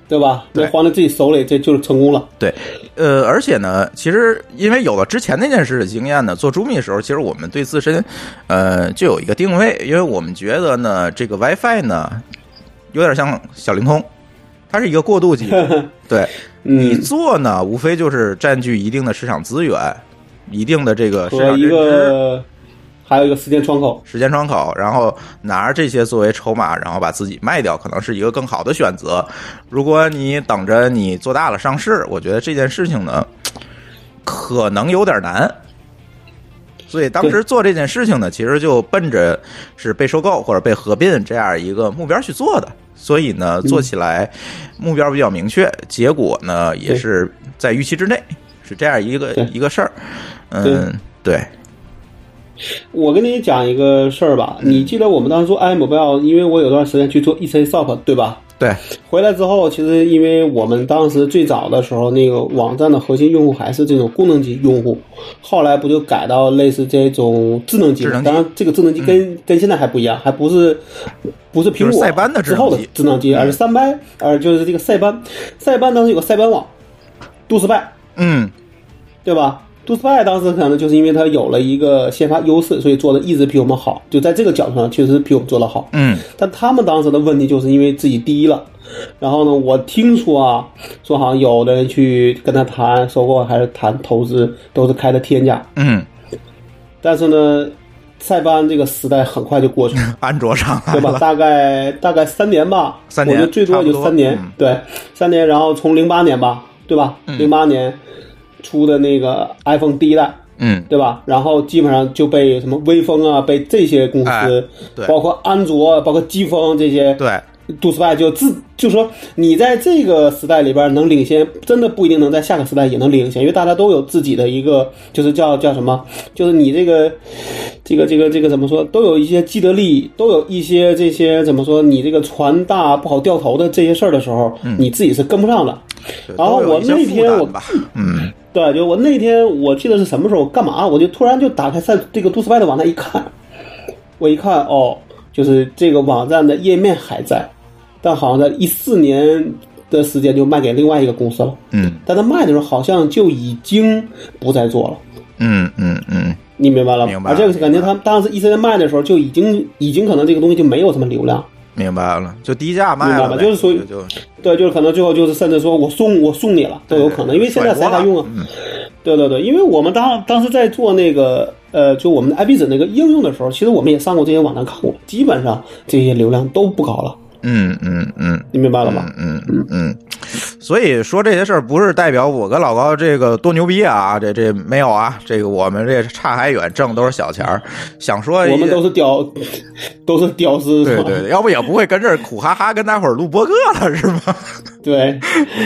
对吧？对。没还在自己手里，这就是成功了。对，呃，而且呢，其实因为有了之前那件事的经验呢，做朱密的时候，其实我们对自身，呃，就有一个定位，因为我们觉得呢，这个 WiFi 呢，有点像小灵通，它是一个过渡机，对。你嗯，做呢，无非就是占据一定的市场资源，一定的这个市场认知，个还有一个时间窗口。时间窗口，然后拿着这些作为筹码，然后把自己卖掉，可能是一个更好的选择。如果你等着你做大了上市，我觉得这件事情呢，可能有点难。所以当时做这件事情呢，其实就奔着是被收购或者被合并这样一个目标去做的。所以呢，做起来目标比较明确，结果呢也是在预期之内，是这样一个一个事儿。嗯，对，我跟你讲一个事儿吧，你记得我们当时做 iMobile，因为我有段时间去做 EC Shop，对吧？对，回来之后，其实因为我们当时最早的时候，那个网站的核心用户还是这种功能机用户，后来不就改到类似这种智能机智能机？当然，这个智能机跟、跟现在还不一样，还不是不是苹果是塞班的智之后的智能机，而是三班，而就是这个塞班。塞班当时有个塞班网，杜斯拜，嗯，对吧？杜斯拜当时可能就是因为他有了一个先发优势，所以做的一直比我们好，就在这个角度上确实比我们做的好。嗯，但他们当时的问题就是因为自己低了，然后呢，我听说啊，说好像有的人去跟他谈收购还是谈投资，都是开的天价。嗯，但是呢，塞班这个时代很快就过去了，安卓上对吧？大概大概三年吧，三年我觉得最多也就三年，嗯对，三年。然后从零八年吧，对吧？零八年出的那个 iPhone 第一代，嗯，对吧？然后基本上就被什么微风啊，被这些公司，哎对。包括安卓、包括机锋这些，对，杜斯拜就自就说你在这个时代里边能领先，真的不一定能在下个时代也能领先，因为大家都有自己的一个，就是叫叫什么，就是你这个这个这个这个怎么说，都有一些既得利益，都有一些这些怎么说，你这个船大不好掉头的这些事儿的时候，你自己是跟不上的。然后我那天我，嗯，对，就我那天我记得是什么时候干嘛，我就突然就打开赛这个杜斯拜的网站一看，我一看哦，就是这个网站的页面还在，但好像在一四年的时间就卖给另外一个公司了，嗯但他卖的时候好像就已经不再做了。嗯嗯嗯，你明白了吗？明白这个感觉他当时一四年卖的时候就已经已经可能这个东西就没有什么流量，明白了，就低价卖明白吧就是属于就。对，就是可能最后就是甚至说我送我送你了都有可能，因为现在谁还用啊？嗯。对对对，因为我们当当时在做那个呃，就我们的 IP 子那个应用的时候，其实我们也上过这些网站看过，基本上这些流量都不高了，嗯嗯嗯。你明白了吗？嗯嗯嗯，所以说这些事儿不是代表我跟老高这个多牛逼啊，这这没有啊，这个我们这差还远，挣都是小钱儿，想说一我们都是屌，都是屌丝，对对对，要不也不会跟这儿苦哈哈跟大伙儿录播客了，是吗？对。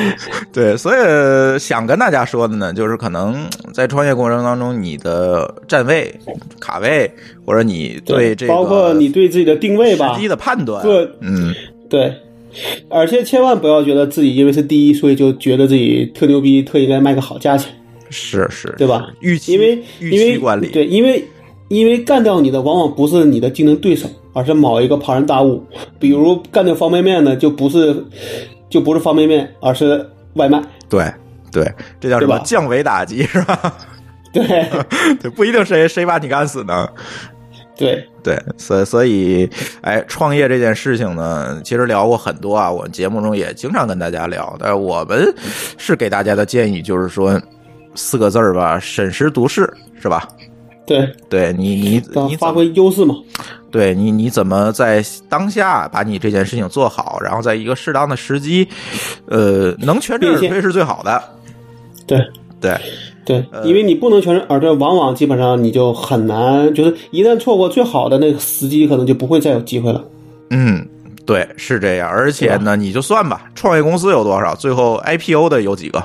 对，所以想跟大家说的呢，就是可能在创业过程当中，你的站位、卡位，或者你对这个包括你对自己的定位吧时，机的判断，各嗯，对，而且千万不要觉得自己因为是第一，所以就觉得自己特牛逼，特应该卖个好价钱，是是，对吧？预期，因为预因为期管理，对，因为因为干掉你的往往不是你的竞争对手，而是某一个庞然大物。比如干掉方便面呢，就不是就不是方便面，而是外卖。对对，这叫什么降维打击是吧？对 对，不一定谁谁把你干死呢。对对，所以所以，哎，创业这件事情呢，其实聊过很多啊，我们节目中也经常跟大家聊。但是我们是给大家的建议就是说，四个字儿吧，审时度势，是吧？对，对你你你发挥优势嘛。对你你怎么在当下把你这件事情做好，然后在一个适当的时机，呃，能全力而变现退是最好的。对对，对，呃因为你不能全身而退，往往基本上你就很难，就是一旦错过最好的那个时机，可能就不会再有机会了。嗯，对，是这样。而且呢，你就算吧，创业公司有多少，最后 IPO 的有几个？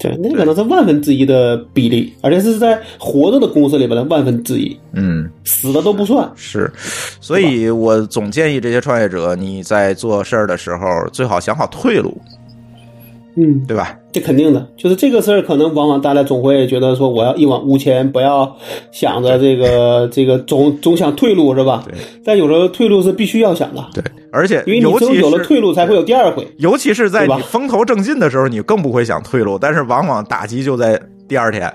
对，那可能是万分之一的比例，而且是在活着的公司里边的万分之一，嗯，死的都不算。是。所以我总建议这些创业者，你在做事儿的时候，最好想好退路，嗯，对吧？这肯定的，就是这个事儿，可能往往大家总会觉得说，我要一往无前，不要想着这个这个总总想退路是吧？对。但有时候退路是必须要想的，对，而且因为你尤其只有有了退路，才会有第二回。尤其是在你风头正劲的时候，你更不会想退路，但是往往打击就在第二天。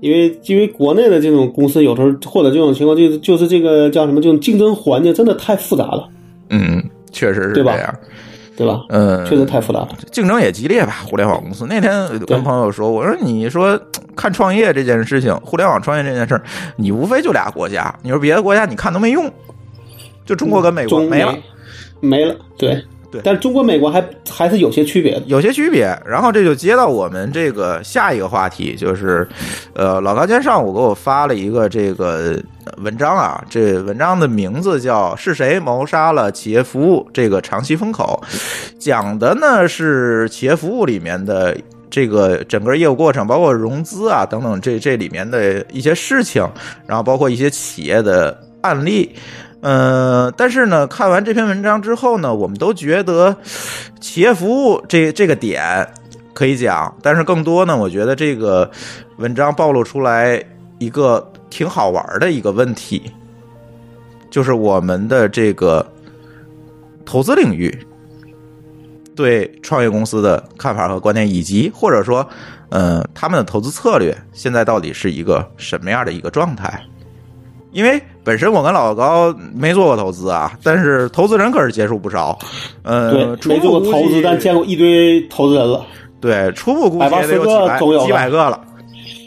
因为因为国内的这种公司，有时候或者这种情况，就是就是这个叫什么，这种竞争环境真的太复杂了，嗯，确实是这样。对吧？嗯，确实太复杂了。竞争也激烈吧？互联网公司那天跟朋友说，我说你说看创业这件事情，互联网创业这件事儿，你无非就俩国家，你说别的国家你看都没用，就中国跟美国没了。没了，对对但是中国美国还还是有些区别的。有些区别，然后这就接到我们这个下一个话题，就是，呃，老高今天上午给我发了一个这个文章啊，这文章的名字叫《是谁谋杀了企业服务》这个长期风口，讲的呢是企业服务里面的。这个整个业务过程，包括融资啊等等，这这里面的一些事情，然后包括一些企业的案例，呃，但是呢，看完这篇文章之后呢，我们都觉得企业服务这这个点可以讲，但是更多呢，我觉得这个文章暴露出来一个挺好玩的一个问题，就是我们的这个投资领域对创业公司的看法和观点，以及或者说，呃，他们的投资策略现在到底是一个什么样的一个状态？因为本身我跟老高没做过投资啊，但是投资人可是接触不少。呃，对，没做过投资，但见过一堆投资人了。对，初步估计也得有几百个了，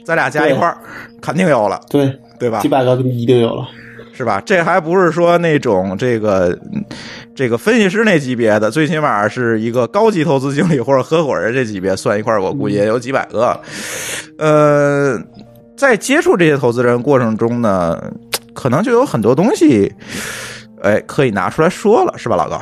咱俩加一块儿肯定有了，对，对吧几？百个一定有了。是吧？这还不是说那种这个嗯这个分析师那级别的，最起码是一个高级投资经理或者合伙人这级别算一块儿，我估计也有几百个。呃，在接触这些投资人过程中呢，可能就有很多东西，哎，可以拿出来说了，是吧，老高？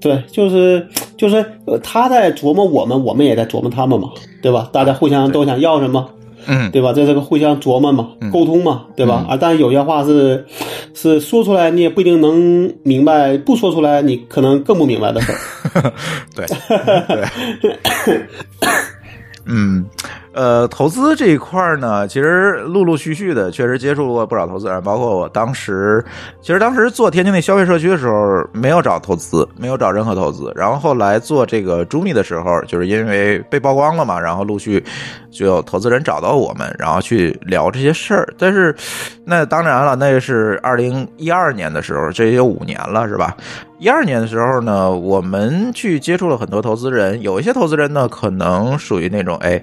对，就是就是呃，他在琢磨我们，我们也在琢磨他们嘛，对吧？大家互相都想要什么，嗯，对吧？这是个互相琢磨嘛，沟通嘛，对吧？啊，但是有些话是是说出来你也不一定能明白，不说出来你可能更不明白的事儿。对 对，嗯，呃，投资这一块呢，其实陆陆续续的确实接触过不少投资人，包括我当时，其实当时做天津那消费社区的时候，没有找投资，没有找任何投资，然后后来做这个朱密的时候，就是因为被曝光了嘛，然后陆续就有投资人找到我们，然后去聊这些事儿。但是那当然了，那是二零一二年的时候，这也有五年了，是吧？一二年的时候呢，我们去接触了很多投资人，有一些投资人呢，可能属于那种哎，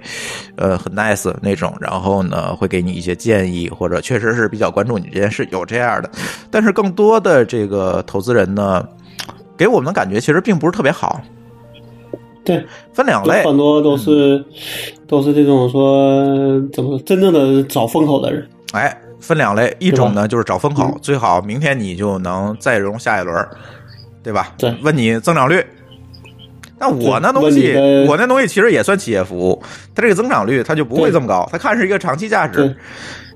呃，很 nice 那种，然后呢，会给你一些建议，或者确实是比较关注你这件事，有这样的。但是更多的这个投资人呢，给我们的感觉其实并不是特别好，对，分两类，很多都是都是这种说怎么真正的找风口的人。哎，分两类，一种呢就是找风口，最好明天你就能再融下一轮，对吧？对问你增长率。那我那东西我那东西其实也算企业服务，它这个增长率它就不会这么高，它看是一个长期价值对。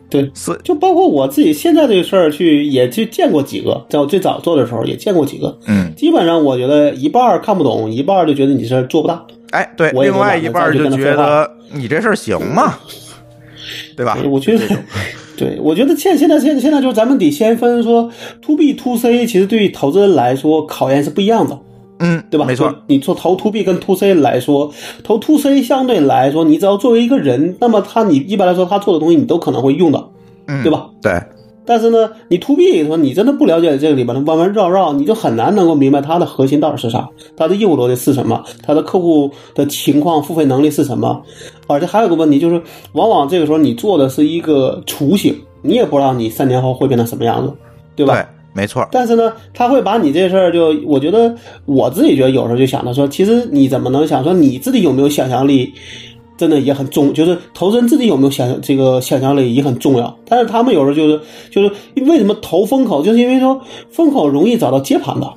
对，是就包括我自己现在这个事儿去也去见过几个，在我最早做的时候也见过几个，嗯，基本上我觉得一半儿看不懂，一半儿就觉得你这事儿做不大。哎，对，我另外一半就觉得你这事儿行吗？对吧？我觉得，对我觉得现现在现现在就是咱们得先分说，to B to C，其实对于投资人来说考验是不一样的，嗯，对吧？没错，你做投 to B 跟 to C 来说，投 to C 相对来说，你只要作为一个人，那么他你一般来说他做的东西你都可能会用到，嗯，对吧？对，但是呢，你 to B 说你真的不了解这个里边的弯弯绕绕，你就很难能够明白它的核心到底是啥，它的业务逻辑是什么，它的客户的情况、付费能力是什么。而且还有个问题就是，往往这个时候你做的是一个雏形，你也不知道你三年后会变成什么样子，对吧？对，没错，但是呢，他会把你这事儿就，我觉得我自己觉得有时候就想着说，其实你怎么能想说你自己有没有想象力，真的也很重，就是投资人自己有没有想这个想象力也很重要。但是他们有时候就是就是为什么投风口，就是因为说风口容易找到接盘的，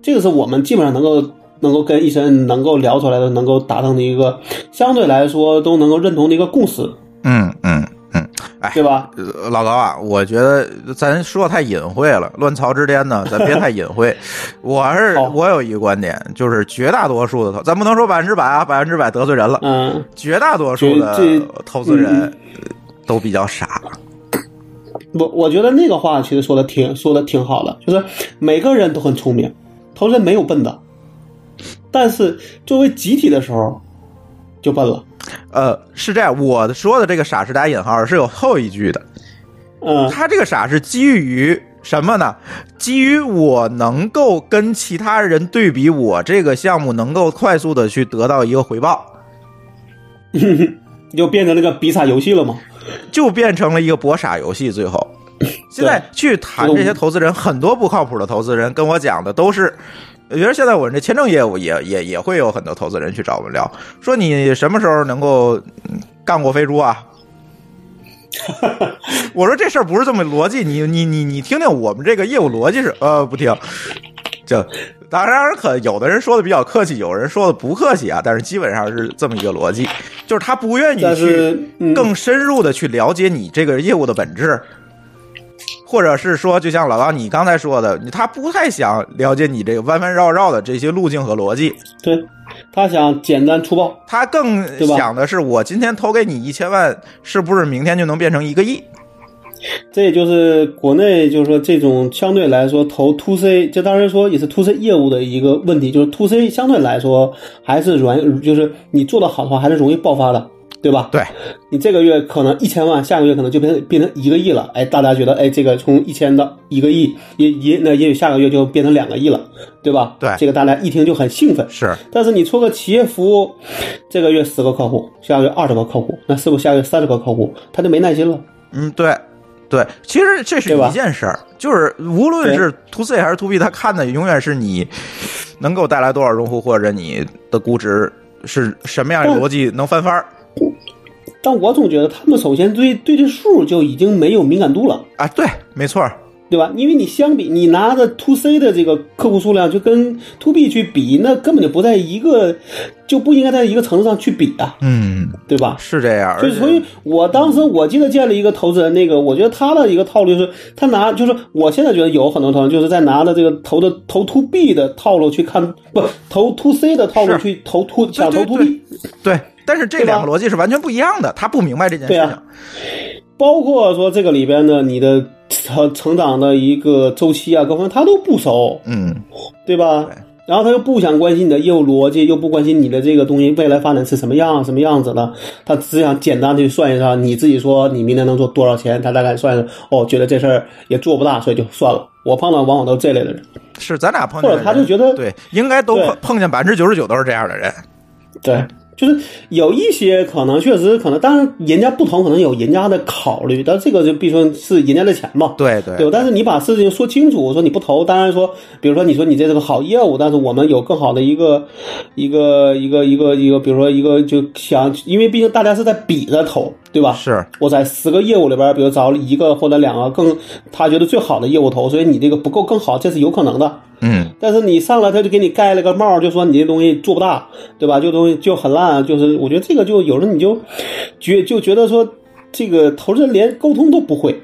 这个是我们基本上能够能够跟医生能够聊出来的，能够达成的一个相对来说都能够认同的一个共识，嗯嗯对吧？呃老高啊，我觉得咱说太隐晦了，乱曹之巅呢，咱别太隐晦。我是我有一个观点，就是绝大多数的投，咱不能说百分之百啊，百分之百得罪人了。嗯，绝大多数的投资人嗯都比较傻。我我觉得那个话其实说的挺说的挺好的，就是每个人都很聪明，投资人没有笨的，但是作为集体的时候就笨了。呃，是这样，我说的这个傻是打引号，是有后一句的。嗯，他这个傻是基于什么呢？基于我能够跟其他人对比，我这个项目能够快速的去得到一个回报。就变成那个比傻游戏了吗。就变成了一个博傻游戏。最后，现在去谈这些投资人，很多不靠谱的投资人跟我讲的都是。我觉得现在我们这签证业务也也也会有很多投资人去找我们聊，说你什么时候能够嗯干过飞猪啊？我说这事儿不是这么逻辑，你你你你听听我们这个业务逻辑是呃不听，就当然可有的人说的比较客气，有人说的不客气啊，但是基本上是这么一个逻辑，就是他不愿意去嗯更深入的去了解你这个业务的本质。或者是说，就像老高你刚才说的，他不太想了解你这个弯弯绕绕的这些路径和逻辑，对，他想简单粗暴。他更想的是，我今天投给你一千万，是不是明天就能变成一个亿？这也就是国内就是说这种相对来说投 to C，这当然说也是 to C 业务的一个问题，就是 to C 相对来说还是软，就是你做的好的话还是容易爆发的，对吧？对，你这个月可能一千万，下个月可能就变成变成一个亿了，哎，大家觉得哎这个从一千到一个亿，也也那也许下个月就变成两个亿了，对吧？对。这个大家一听就很兴奋。是。但是你做个企业服务，这个月十个客户，下个月二十个客户，那是不是下个月三十个客户，他就没耐心了？嗯，对，对，其实这是一件事儿，就是无论是 to C 还是 to B，他看的永远是你能给我带来多少用户，或者你的估值是什么样的逻辑能翻番儿但我总觉得他们首先对对这数就已经没有敏感度了，啊？对，没错儿，对吧？因为你相比你拿着 to C 的这个客户数量，就跟 to B 去比，那根本就不在一个，就不应该在一个层次上去比啊，嗯，对吧？是这样。而且所以，所以我当时我记得见了一个投资人，那个我觉得他的一个套路就是，他拿就是我现在觉得有很多投资人就是在拿着这个投的投 to B 的套路去看，不投 to C 的套路去投 to 想投 to 对 B，对，但是这两个逻辑是完全不一样的，他不明白这件事情。包括说这个里边的，你的成成长的一个周期啊，各方面他都不熟，嗯，对吧？对然后他又不想关心你的业务逻辑，又不关心你的这个东西未来发展是什么样什么样子的，他只想简单的去算一算，你自己说你明年能做多少钱，他大概算一算，哦，觉得这事儿也做不大，所以就算了。我碰到往往都是这类的人，是咱俩碰见或，者他就觉得对，应该都碰碰见百分之九十九都是这样的人。对，就是有一些可能确实可能，当然人家不同，可能有人家的考虑，但这个就必须说是人家的钱嘛。对对对吧，但是你把事情说清楚，说你不投，当然说，比如说你说你这是个好业务，但是我们有更好的一个一个一个一个一个，比如说一个就想，因为毕竟大家是在比着投，对吧？是，我在十个业务里边，比如找了一个或者两个更他觉得最好的业务投，所以你这个不够更好，这是有可能的。嗯，但是你上来他就给你盖了个帽，就说你这东西做不大，对吧？这东西就很烂，就是我觉得这个就有时候你就觉就觉得说这个投资人连沟通都不会，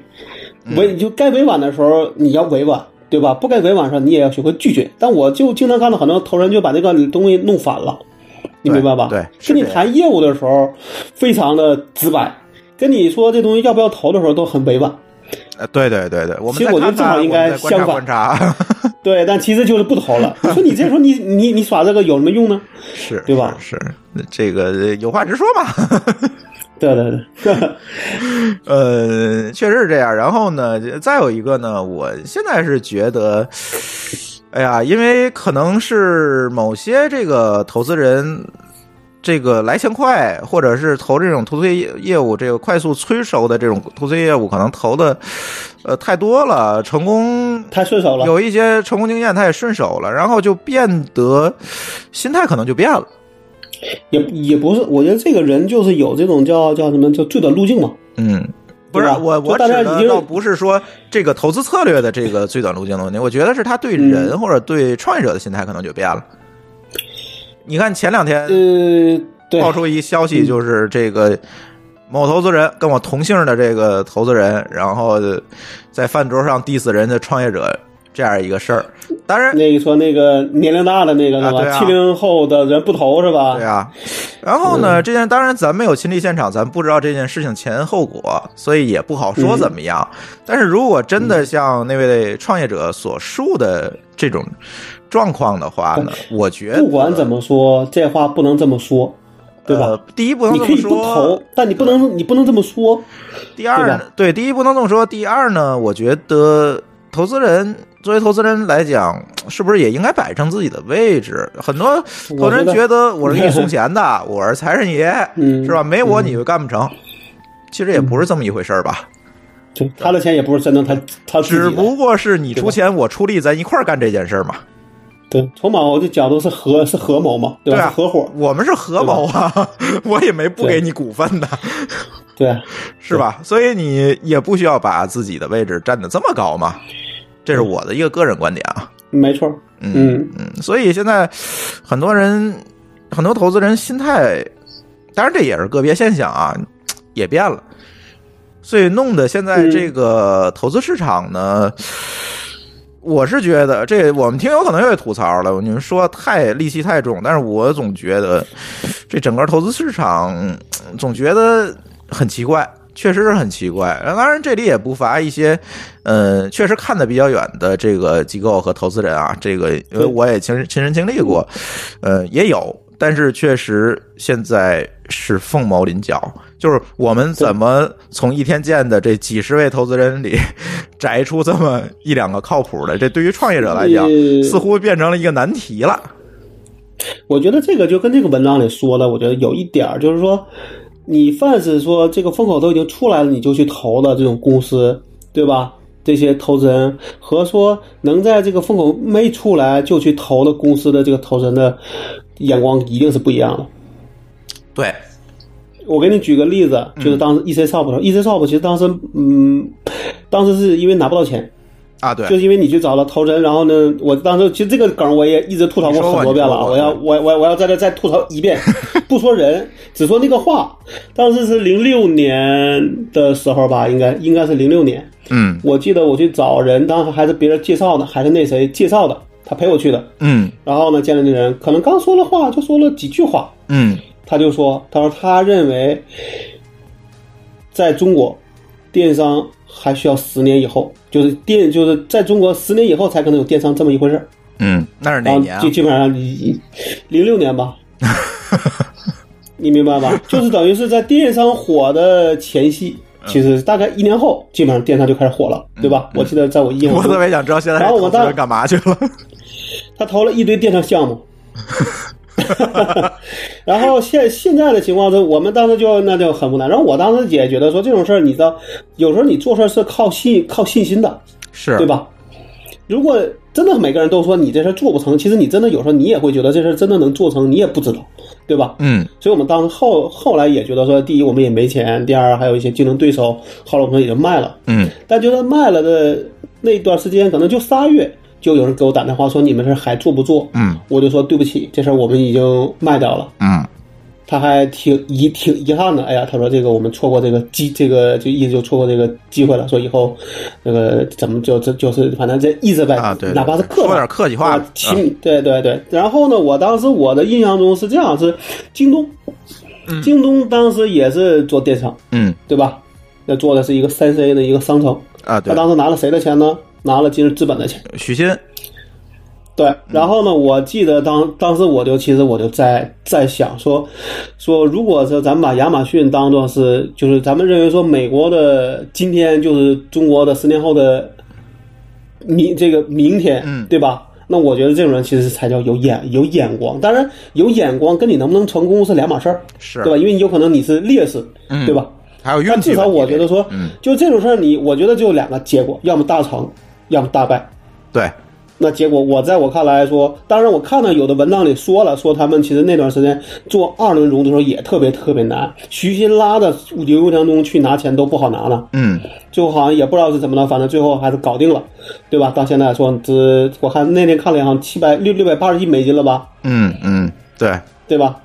委就该委婉的时候你要委婉，对吧？不该委婉的时候你也要学会拒绝。但我就经常看到很多投资人就把这个东西弄反了，你明白吧？对跟你谈业务的时候非常的直白，跟你说这东西要不要投的时候都很委婉。呃对对对对，我们其实我觉得应该我们再观察相反观察，对，但其实就是不投了。你说你这时候你 你你耍这个有什么用呢？是对吧是是这个有话直说嘛。对 对对，呃，确实是这样。然后呢，再有一个呢，我现在是觉得，哎呀，因为可能是某些这个投资人。这个来钱快，或者是投这种投资业业务，这个快速催熟的这种投资业务，可能投的呃太多了，成功太顺手了。有一些成功经验，他也顺手了，然后就变得心态可能就变了。也也不是，我觉得这个人就是有这种叫叫什么叫最短路径嘛。嗯，不是我，我指的倒不是说这个投资策略的这个最短路径的问题，我觉得是他对人嗯或者对创业者的心态可能就变了。你看前两天呃，爆出一消息，就是这个某投资人跟我同姓的这个投资人，然后在饭桌上 diss 人的创业者这样一个事儿。当然，那个说那个年龄大的那个是吧？七零后的人不投是吧？对啊，然后嗯呢，这件当然咱没有亲历现场，咱不知道这件事情前因后果，所以也不好说怎么样。但是如果真的像那位创业者所述的这种状况的话呢，我觉得不管怎么说，这话不能这么说，对吧？呃第一不能这么你可以不说投，，但你不能你不能这么说。第二呢对，对，第一不能这么说。第二呢，我觉得投资人作为投资人来讲，是不是也应该摆正自己的位置？很多投资人觉得 我是给你送钱的，我是财神爷，嗯是吧？没我你就干不成。其实也不是这么一回事儿吧，就他的钱也不是真的他他只不过是你出钱，我出力，咱一块儿干这件事儿嘛。对，从某的角度是合是合谋嘛，对吧？啊合伙，我们是合谋啊，我也没不给你股份的，对，是吧？所以你也不需要把自己的位置站得这么高嘛。这是我的一个个人观点啊。没错，嗯嗯，所以现在很多人，很多投资人心态，当然这也是个别现象啊，也变了。所以弄得现在嗯这个投资市场呢，我是觉得这我们听友可能又会吐槽了，你们说太戾气太重，但是我总觉得这整个投资市场总觉得很奇怪。确实是很奇怪，当然这里也不乏一些，呃，确实看的比较远的这个机构和投资人啊，这个因为我也亲身亲身经历过，呃，也有，但是确实现在是凤毛麟角，就是我们怎么从一天见的这几十位投资人里摘出这么一两个靠谱的，这对于创业者来讲，似乎变成了一个难题了。我觉得这个就跟这个文章里说的，我觉得有一点儿就是说，你凡是说这个风口都已经出来了，你就去投的这种公司，对吧？这些投资人和说能在这个风口没出来就去投的公司的这个投资人的眼光一定是不一样的。对，我给你举个例子，就是当时 EC Shop 的时候，EC Shop 其实当时，嗯，当时是因为拿不到钱，啊，对，就是因为你去找了投资人，然后呢，我当时其实这个梗我也一直吐槽过很多遍了，我要我我我要在这再吐槽一遍，不说人，只说那个话。当时是零六年的时候吧，应该应该是零六年，嗯。我记得我去找人，当时还是别人介绍的，还是那谁介绍的，他陪我去的。嗯然后呢，见了那人，可能刚说了话，就说了几句话，嗯他就说：“他说他认为，在中国，电商还需要十年以后，就是电就是在中国十年以后才可能有电商这么一回事儿。嗯，那是哪年啊就？基本上零六年吧，你明白吧？就是等于是在电商火的前夕，其实大概一年后，基本上电商就开始火了，对吧？我记得在我印象中我特，别想知道现在然后我当投资干嘛去了。他投了一堆电商项目。然后现现在的情况是，我们当时就那就很无奈。然后我当时也觉得说这种事儿，你知道，有时候你做事儿是靠信靠信心的，是，对？吧？如果真的每个人都说你这事儿做不成，其实你真的有时候你也会觉得这事儿真的能做成，你也不知道，对吧？嗯所以我们当时后后来也觉得说，第一我们也没钱，第二还有一些竞争对手，后来我们也就卖了。嗯但就算卖了的那段时间，可能就仨月，就有人给我打电话说你们这还做不做？嗯我就说对不起，这事儿我们已经卖掉了。嗯他还挺遗挺遗憾的，哎呀，他说这个我们错过这个机，这个就意思就错过这个机会了，说以后那个怎么就这就是反正这意思呗，啊，对，对哪怕是客套说点客气话啊，亲，对对对。然后呢，我当时我的印象中是这样，是京东，京东当时也是做电商，嗯对吧？那做的是一个三 C 的一个商城，啊，对他，当时拿了谁的钱呢？拿了今日资本的钱。许昕，对，然后呢，我记得当当时我就其实我就在在想说，说如果说咱们把亚马逊当做是，就是咱们认为说美国的今天就是中国的十年后的明这个明天，嗯对吧？那我觉得这种人其实才叫有眼有眼光。当然，有眼光跟你能不能成功是两码事儿，是对吧？因为你有可能你是劣势，嗯对吧？还有运但至少我觉得说，嗯就这种事儿，你我觉得就两个结果，要么大成，要么大败。对，那结果我在我看来说，当然我看到有的文章里说了，说他们其实那段时间做二轮融的时候也特别特别难，徐新拉的刘强东去拿钱都不好拿了，嗯最后好像也不知道是怎么了，反正最后还是搞定了，对吧？到现在说只我看那天看了好像七百六六百八十亿美金了吧，嗯嗯，对，对吧？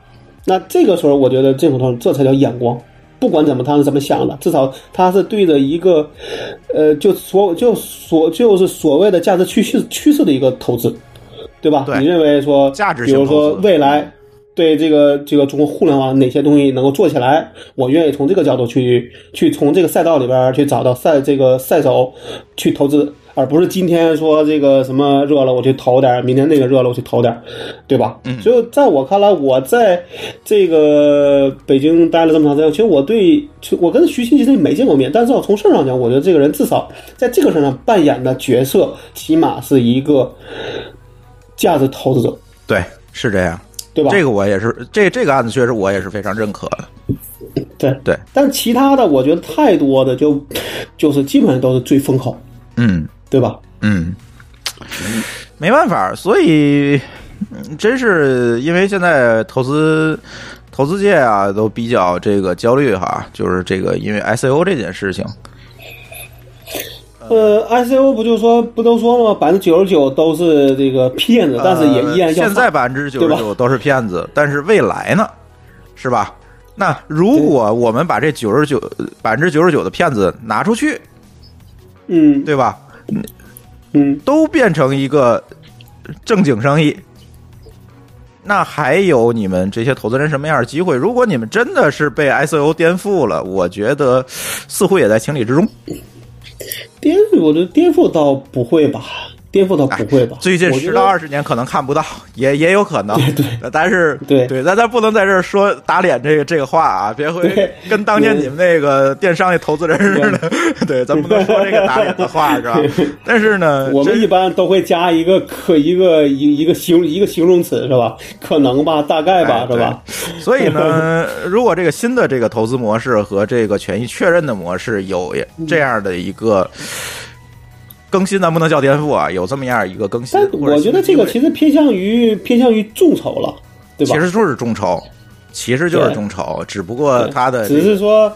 那这个时候我觉得这种东西这才叫眼光。不管怎么他是怎么想的，至少他是对着一个，呃，就所就所就是所谓的价值趋势趋势的一个投资，对吧？对。你认为说，价值比如说未来，对这个这个中国互联网哪些东西能够做起来，我愿意从这个角度去去从这个赛道里边去找到赛这个赛手去投资，而不是今天说这个什么热了我去投点，明天那个热了我去投点，对吧？嗯。所以在我看来，我在这个北京待了这么长时间，其实我对我跟徐新其实没见过面，但是我从事儿上讲，我觉得这个人至少在这个身上扮演的角色，起码是一个价值投资者，对，是这样。对吧？这个我也是，这这个案子确实我也是非常认可的。对对，但其他的我觉得太多的就就是基本上都是追风口，嗯对吧？嗯，没办法，所以嗯真是因为现在投资投资界啊都比较这个焦虑哈，就是这个因为 ICO 这件事情，呃，ICO 不就说不都说了吗？百分之九十九都是这个骗子，但是也依然呃现在百分之九十九都是骗子，但是未来呢，是吧？那如果我们把这九十九百分之九十九的骗子拿出去，嗯对吧？嗯，都变成一个正经生意，那还有你们这些投资人什么样的机会？如果你们真的是被 ICO 颠覆了，我觉得似乎也在情理之中。颠覆，我觉得颠覆倒不会吧，颠覆倒不会吧。哎最近十到二十年可能看不到，也也有可能。对但是对对，咱咱不能在这儿说打脸这个这个话啊，别会跟当年你们那个电商那投资人似的。对，咱不能说这个打脸的话，是吧？但是呢，我们一般都会加一个可一个一一个形一个形容词是吧？可能吧，大概吧，哎是吧？所以呢，如果这个新的这个投资模式和这个权益确认的模式有这样的一个更新，咱不能叫颠覆啊，有这么样一个更新但，我觉得这个其实偏向于偏向于众筹了，对吧？其实就是众筹，其实就是众筹，只不过它的只是说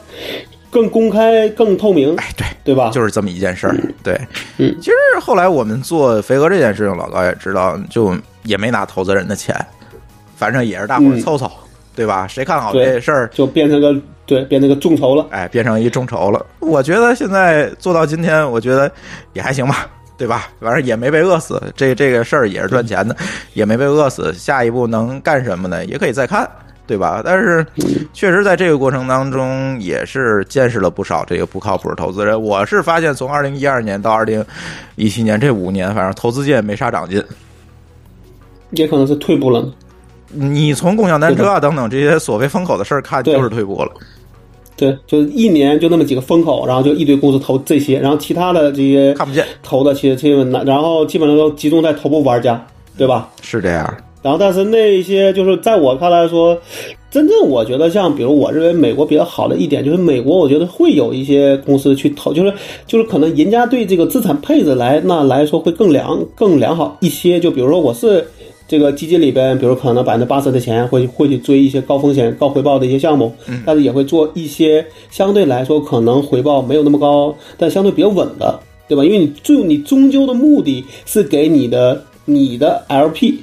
更公开、更透明，哎，对。对吧？就是这么一件事儿，对。嗯其实后来我们做肥鹅这件事情，老高也知道，就也没拿投资人的钱，反正也是大伙儿嗯凑凑，对吧？谁看好对这事儿，就变成个对，变成个众筹了。哎，变成一众筹了。我觉得现在做到今天，我觉得也还行吧，对吧？反正也没被饿死，这这个事儿也是赚钱的，也没被饿死。下一步能干什么呢？也可以再看。对吧？但是，确实在这个过程当中，也是见识了不少这个不靠谱的投资人。我是发现，从二零一二年到二零一七年这五年，反正投资界没啥长进。也可能是退步了。你从共享单车啊等等这些所谓风口的事儿看，就是退步了。对，就是一年就那么几个风口，然后就一堆公司投这些，然后其他的这些看不见投的其实基本然后基本上都集中在头部玩家，对吧？是这样，然后但是那些就是在我看来说，真正我觉得像比如我认为美国比较好的一点就是美国，我觉得会有一些公司去投，就是就是可能人家对这个资产配置来那来说会更良更良好一些。就比如说我是这个基金里边，比如可能百分之八十的钱会会去追一些高风险高回报的一些项目，但是也会做一些相对来说可能回报没有那么高，但相对比较稳的，对吧？因为你最你终究的目的是给你的你的 LP，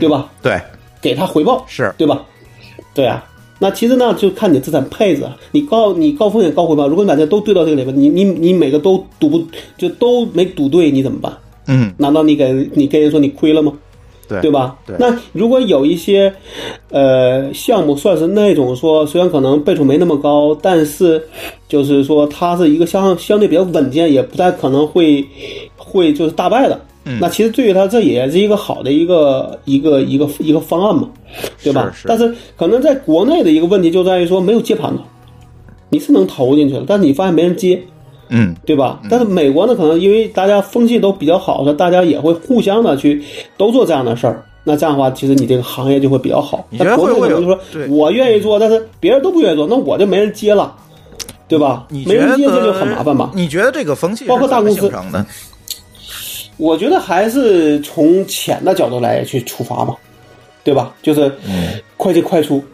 对吧？对，给他回报，是对吧？对啊，那其实呢，就看你资产配置啊。你高你高风险高回报，如果你把这都对到这个里边，你你你每个都赌不就都没赌对，你怎么办？嗯，难道你给你跟人说你亏了吗？对，对吧？对那如果有一些呃项目算是那种说，虽然可能倍数没那么高，但是就是说它是一个相相对比较稳健，也不太可能会会就是大败的。嗯那其实对于它这也是一个好的一个一个一个一个方案嘛，对吧？是是但是可能在国内的一个问题就在于说没有接盘的，你是能投进去了，但是你发现没人接，嗯，对吧？但是美国呢，可能因为大家风气都比较好，那大家也会互相的去都做这样的事儿。那这样的话，其实你这个行业就会比较好。你觉得但国内会不会有可能就说我愿意做，但是别人都不愿意做，那我就没人接了，对吧？你没人接这就很麻烦嘛？你觉得这个风气包括大公司？我觉得还是从钱的角度来去出发嘛，对吧？就是嗯快进快出，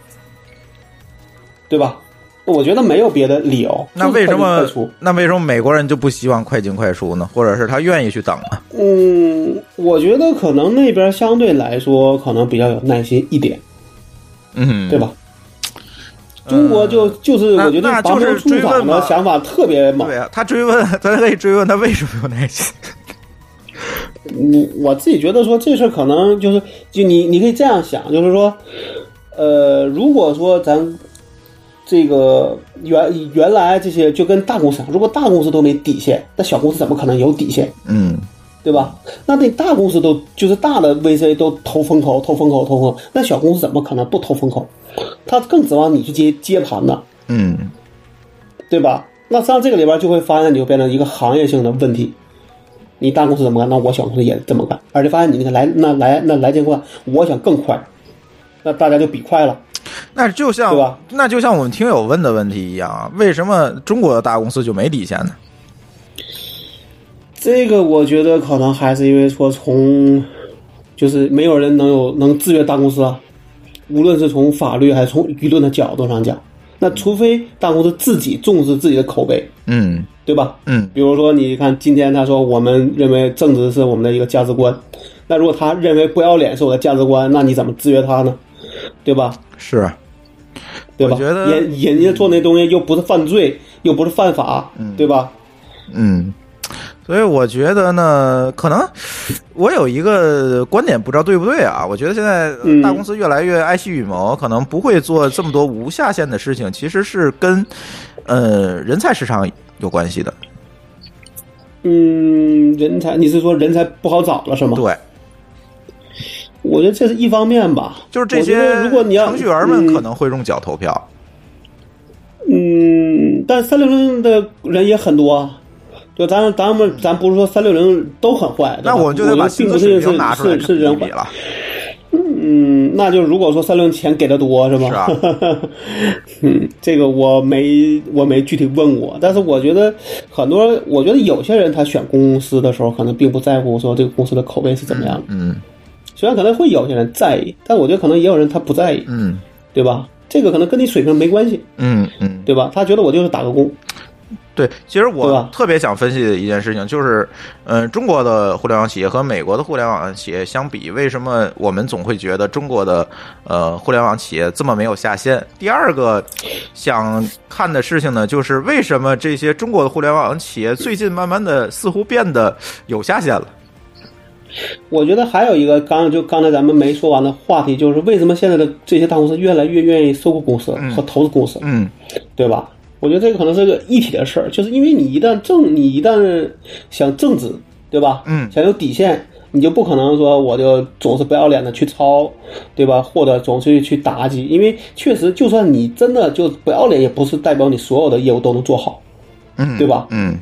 对吧？我觉得没有别的理由。那为什么？那为什么美国人就不希望快进快出呢？或者是他愿意去等呢？嗯，我觉得可能那边相对来说可能比较有耐心一点，嗯，对？吧？中国就就是我觉得那就是拔苗助长的追问嘛想法特别猛对。啊，他追问，咱可以追问他为什么有耐心。你 我自己觉得说这事儿可能就是就你你可以这样想，就是说，呃，如果说咱这个原原来这些就跟大公司，如果大公司都没底线，那小公司怎么可能有底线？嗯对吧？那那大公司都就是大的 VC 都投风口、投风口、投风口，那小公司怎么可能不投风口？他更指望你去接接盘呢，嗯对吧？那实际上这个里边就会发现，你就变成一个行业性的问题。你大公司怎么干，那我小公司也这么干，而且发现你那个来那来那来钱快，我想更快，那大家就比快了。那就像那就像我们听友问的问题一样啊，为什么中国的大公司就没底线呢？这个我觉得可能还是因为说从，就是没有人能有能制约大公司啊，无论是从法律还是从舆论的角度上讲，那除非大公司自己重视自己的口碑，嗯对吧？嗯比如说，你看今天他说我们认为政治是我们的一个价值观，那如果他认为不要脸是我的价值观，那你怎么制约他呢？对吧？是对吧？我觉得人人家做那东西又不是犯罪，又不是犯法，对吧？嗯，所以我觉得呢，可能我有一个观点，不知道对不对啊？我觉得现在嗯大公司越来越爱惜羽毛，可能不会做这么多无下限的事情，其实是跟呃人才市场有关系的。嗯，人才，你是说人才不好找了是吗？对，我觉得这是一方面吧，就是这些得如果你要程序员们嗯可能会用脚投票。嗯，但三六零的人也很多啊。就咱咱们咱不是说三六零都很坏，那我们就得把我薪资水并不是是平拿出来是是人坏比比。了。嗯，那就如果说三六零钱给的多是吧？是啊 嗯，这个我没我没具体问过，但是我觉得很多，我觉得有些人他选公司的时候，可能并不在乎说这个公司的口碑是怎么样的。嗯虽然可能会有些人在意，但我觉得可能也有人他不在意，嗯对吧？这个可能跟你水平没关系，嗯嗯，对吧？他觉得我就是打个工，对，其实我特别想分析的一件事情就是，嗯、中国的互联网企业和美国的互联网企业相比，为什么我们总会觉得中国的呃互联网企业这么没有下限？第二个想看的事情呢，就是为什么这些中国的互联网企业最近慢慢的似乎变得有下限了？我觉得还有一个刚就刚才咱们没说完的话题，就是为什么现在的这些大公司越来越愿意收购公司和投资公司，嗯对吧？我觉得这个可能是个一体的事儿，就是因为你一旦正，你一旦想正直，对吧？嗯想有底线，你就不可能说我就总是不要脸的去抄，对吧？或者总是去打击，因为确实，就算你真的就不要脸，也不是代表你所有的业务都能做好，嗯，对吧？嗯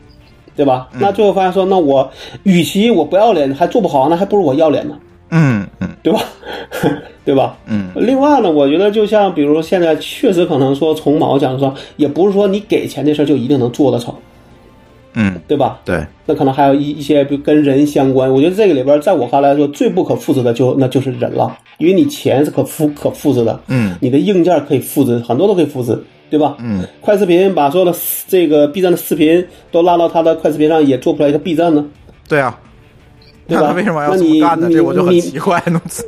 对吧？那最后发现说，那我与其我不要脸还做不好，那还不如我要脸呢，嗯嗯。对吧？对吧？嗯。另外呢，我觉得就像比如说现在确实可能说从某个角度上，也不是说你给钱这事儿就一定能做得成，嗯，对吧？对，那可能还有一一些跟人相关，我觉得这个里边，在我看来说最不可复制的就那就是人了，因为你钱是可复可复制的，嗯。你的硬件可以复制，很多都可以复制，对吧？嗯快视频把所有的这个 B 站的视频都拉到他的快视频上，也做不出来一个 B 站呢，对啊。对吧 为什么要你这么干这我就很你奇怪。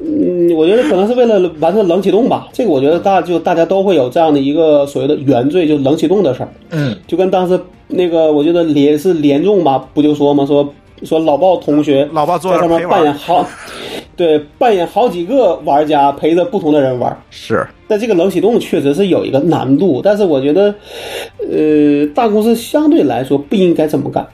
嗯，我觉得可能是为了完成冷启动吧。这个我觉得大就大家都会有这样的一个所谓的原罪，就冷启动的事儿。嗯就跟当时那个，我觉得连是连众吧，不就说嘛，说说老鲍同学老鲍坐在上面扮演好，对，扮演好几个玩家，陪着不同的人玩。是，但这个冷启动确实是有一个难度，但是我觉得，呃，大公司相对来说不应该这么干，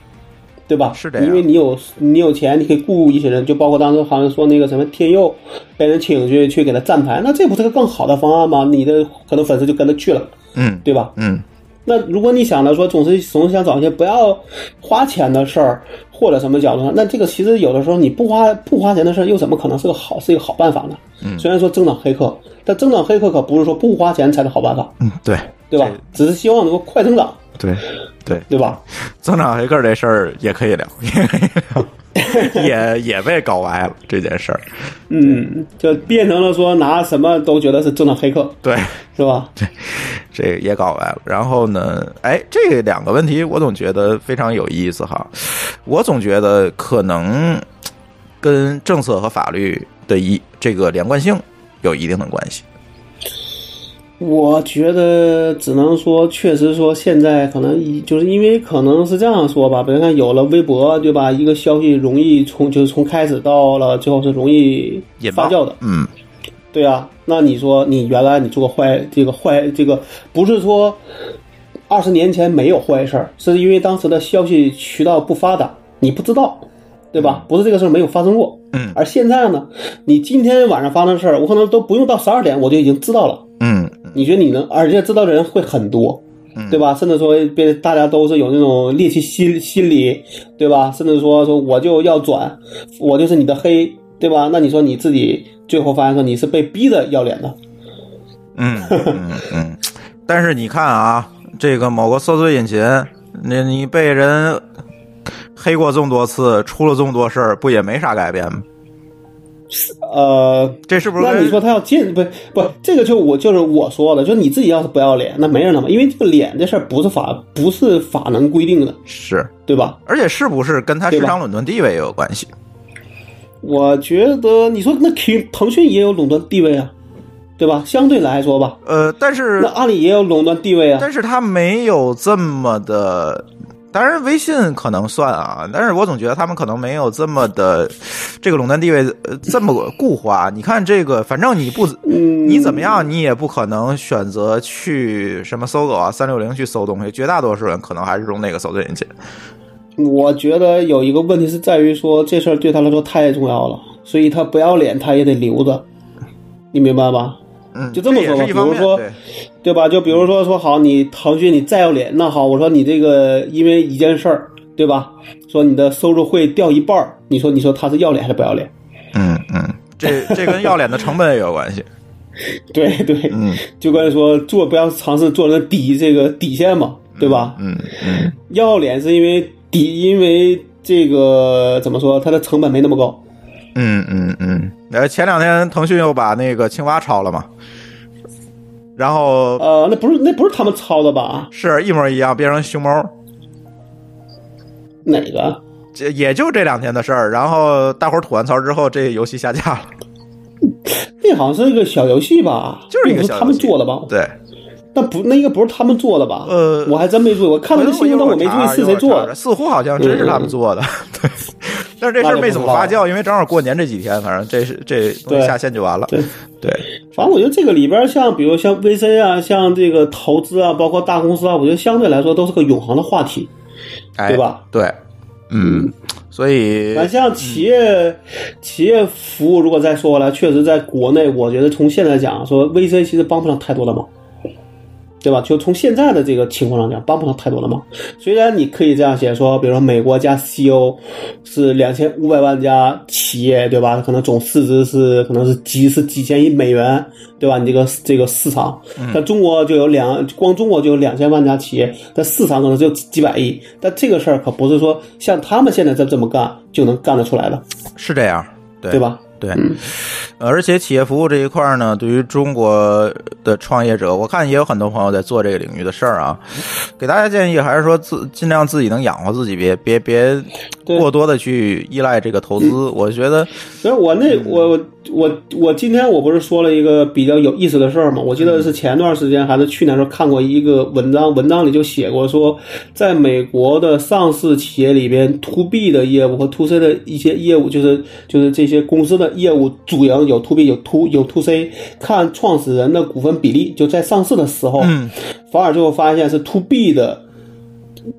对吧？是的因为你有你有钱，你可以雇一些人，就包括当时好像说那个什么天佑被人请去去给他站台，那这不是个更好的方案吗？你的很多粉丝就跟着去了，嗯对吧？嗯那如果你想着说总是总是想找一些不要花钱的事儿，或者什么角度上，那这个其实有的时候你不花不花钱的事儿，又怎么可能是个好是一个好办法呢？嗯，虽然说增长黑客，但增长黑客可不是说不花钱才是好办法，嗯，对。对吧？只是希望能够快增长，对对，对吧？增长黑客这事儿也可以聊，也可以聊，也也被搞歪了这件事儿。嗯，就变成了说拿什么都觉得是正当黑客，对，是吧？这个也搞歪了。然后呢，哎，这两个问题我总觉得非常有意思哈。我总觉得可能跟政策和法律的一这个连贯性有一定的关系。我觉得只能说，确实说现在可能一就是因为可能是这样说吧，比如看有了微博，对吧？一个消息容易从就是从开始到了最后是容易发酵的，嗯对啊，那你说你原来你做个坏这个坏这个，不是说二十年前没有坏事儿，是因为当时的消息渠道不发达，你不知道，对吧？不是这个事儿没有发生过。嗯而现在呢，你今天晚上发生的事儿，我可能都不用到十二点我就已经知道了。嗯你觉得你能，而且知道的人会很多，对吧？甚至说被大家都是有那种猎奇心心理，对吧？甚至说说我就要转，我就是你的黑，对吧？那你说你自己最后发现说你是被逼着要脸的，嗯嗯嗯。但是你看啊，这个某个搜索引擎，你你被人黑过这么多次，出了这么多事儿，不也没啥改变吗？呃，这是不是？那你说他要进不不，这个就我就是我说的，就你自己要是不要脸，那没人了嘛，因为这个脸这事儿不是法不是法能规定的，是，对吧？而且是不是跟他市场垄断地位也有关系？我觉得你说那 Q 腾讯也有垄断地位啊，对吧？相对来说吧，呃，但是那阿里也有垄断地位啊。但是他没有这么的，当然微信可能算啊，但是我总觉得他们可能没有这么的这个垄断地位呃这么固化。你看这个，反正你不嗯，你怎么样，你也不可能选择去什么搜狗啊、三六零去搜东西，绝大多数人可能还是用那个搜索引擎。我觉得有一个问题是在于说这事儿对他来说太重要了，所以他不要脸他也得留着，你明白吧？嗯，就这么说吧比如说对对吧？就比如说说好，你腾讯你再要脸，那好，我说你这个因为一件事儿，对吧？说你的收入会掉一半儿，你说你说他是要脸还是不要脸？嗯嗯，这这跟要脸的成本也有关系。对对，嗯 就跟说做不要尝试做那底这个底线嘛，对吧？嗯嗯要脸是因为底，因为这个怎么说，它的成本没那么高。嗯嗯嗯。呃，前两天腾讯又把那个青蛙抄了嘛，然后呃，那不是那不是他们抄的吧？是一模一样，变成熊猫。哪个？这也就这两天的事儿，然后大伙儿吐完槽之后，这游戏下架了。那好像是一个小游戏吧？就是一个那不是他们小游戏做的吧？对，那不，那应该不是他们做的吧？呃我还真没注意，我看了个新闻，但我没注意是谁做的。似乎好像真是他们做的，对。但是这事儿没怎么发酵，因为正好过年这几天，反正这是这东西对下线就完了。对 对，反正我觉得这个里边，像比如像 VC 啊，像这个投资啊，包括大公司啊，我觉得相对来说都是个永恒的话题。哎对吧？对，嗯，所以那像企业企业服务，如果再说回来，确实在国内，我觉得从现在讲，说 VC 其实帮不上太多的忙，对吧？就从现在的这个情况上讲，帮不上太多的忙。虽然你可以这样写说，比如说美国加 CEO 是两千五百万家企业，对吧？可能总市值是可能是几是几千亿美元，对吧？你这个这个市场，但中国就有两，光中国就有两千万家企业，但市场可能只有几几百亿。但这个事儿可不是说像他们现在这这么干就能干得出来的，是这样，对对？吧？对，呃而且企业服务这一块呢，对于中国的创业者，我看也有很多朋友在做这个领域的事儿啊。给大家建议还是说自尽量自己能养活自己，别别别过多的去依赖这个投资。我觉得，所以我那我我我今天我不是说了一个比较有意思的事儿吗？我记得是前段时间还是去年时候看过一个文章，文章里就写过说，在美国的上市企业里边，to B 的业务和 to C 的一些业务，就是就是这些公司的业务主营有 to B 有 to 有 to C，看创始人的股份比例，就在上市的时候，嗯反而最后发现是 to B 的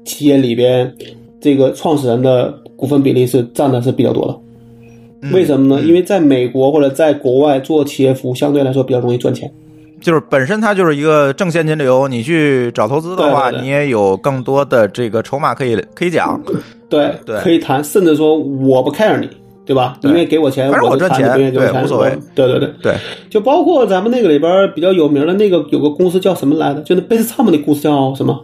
企业里边，这个创始人的股份比例是占的是比较多的。嗯为什么呢？因为在美国或者在国外做企业服务相对来说比较容易赚钱。就是本身它就是一个正现金流，你去找投资的话，对对对你也有更多的这个筹码可以可以讲。对，对可以谈，甚至说我不 care 你，对吧？对因为给我钱，反正我赚钱不愿意给我钱，对无所谓。对对对，对，就包括咱们那个里边比较有名的那个有个公司叫什么来着？就那贝斯唱的那公司叫什么？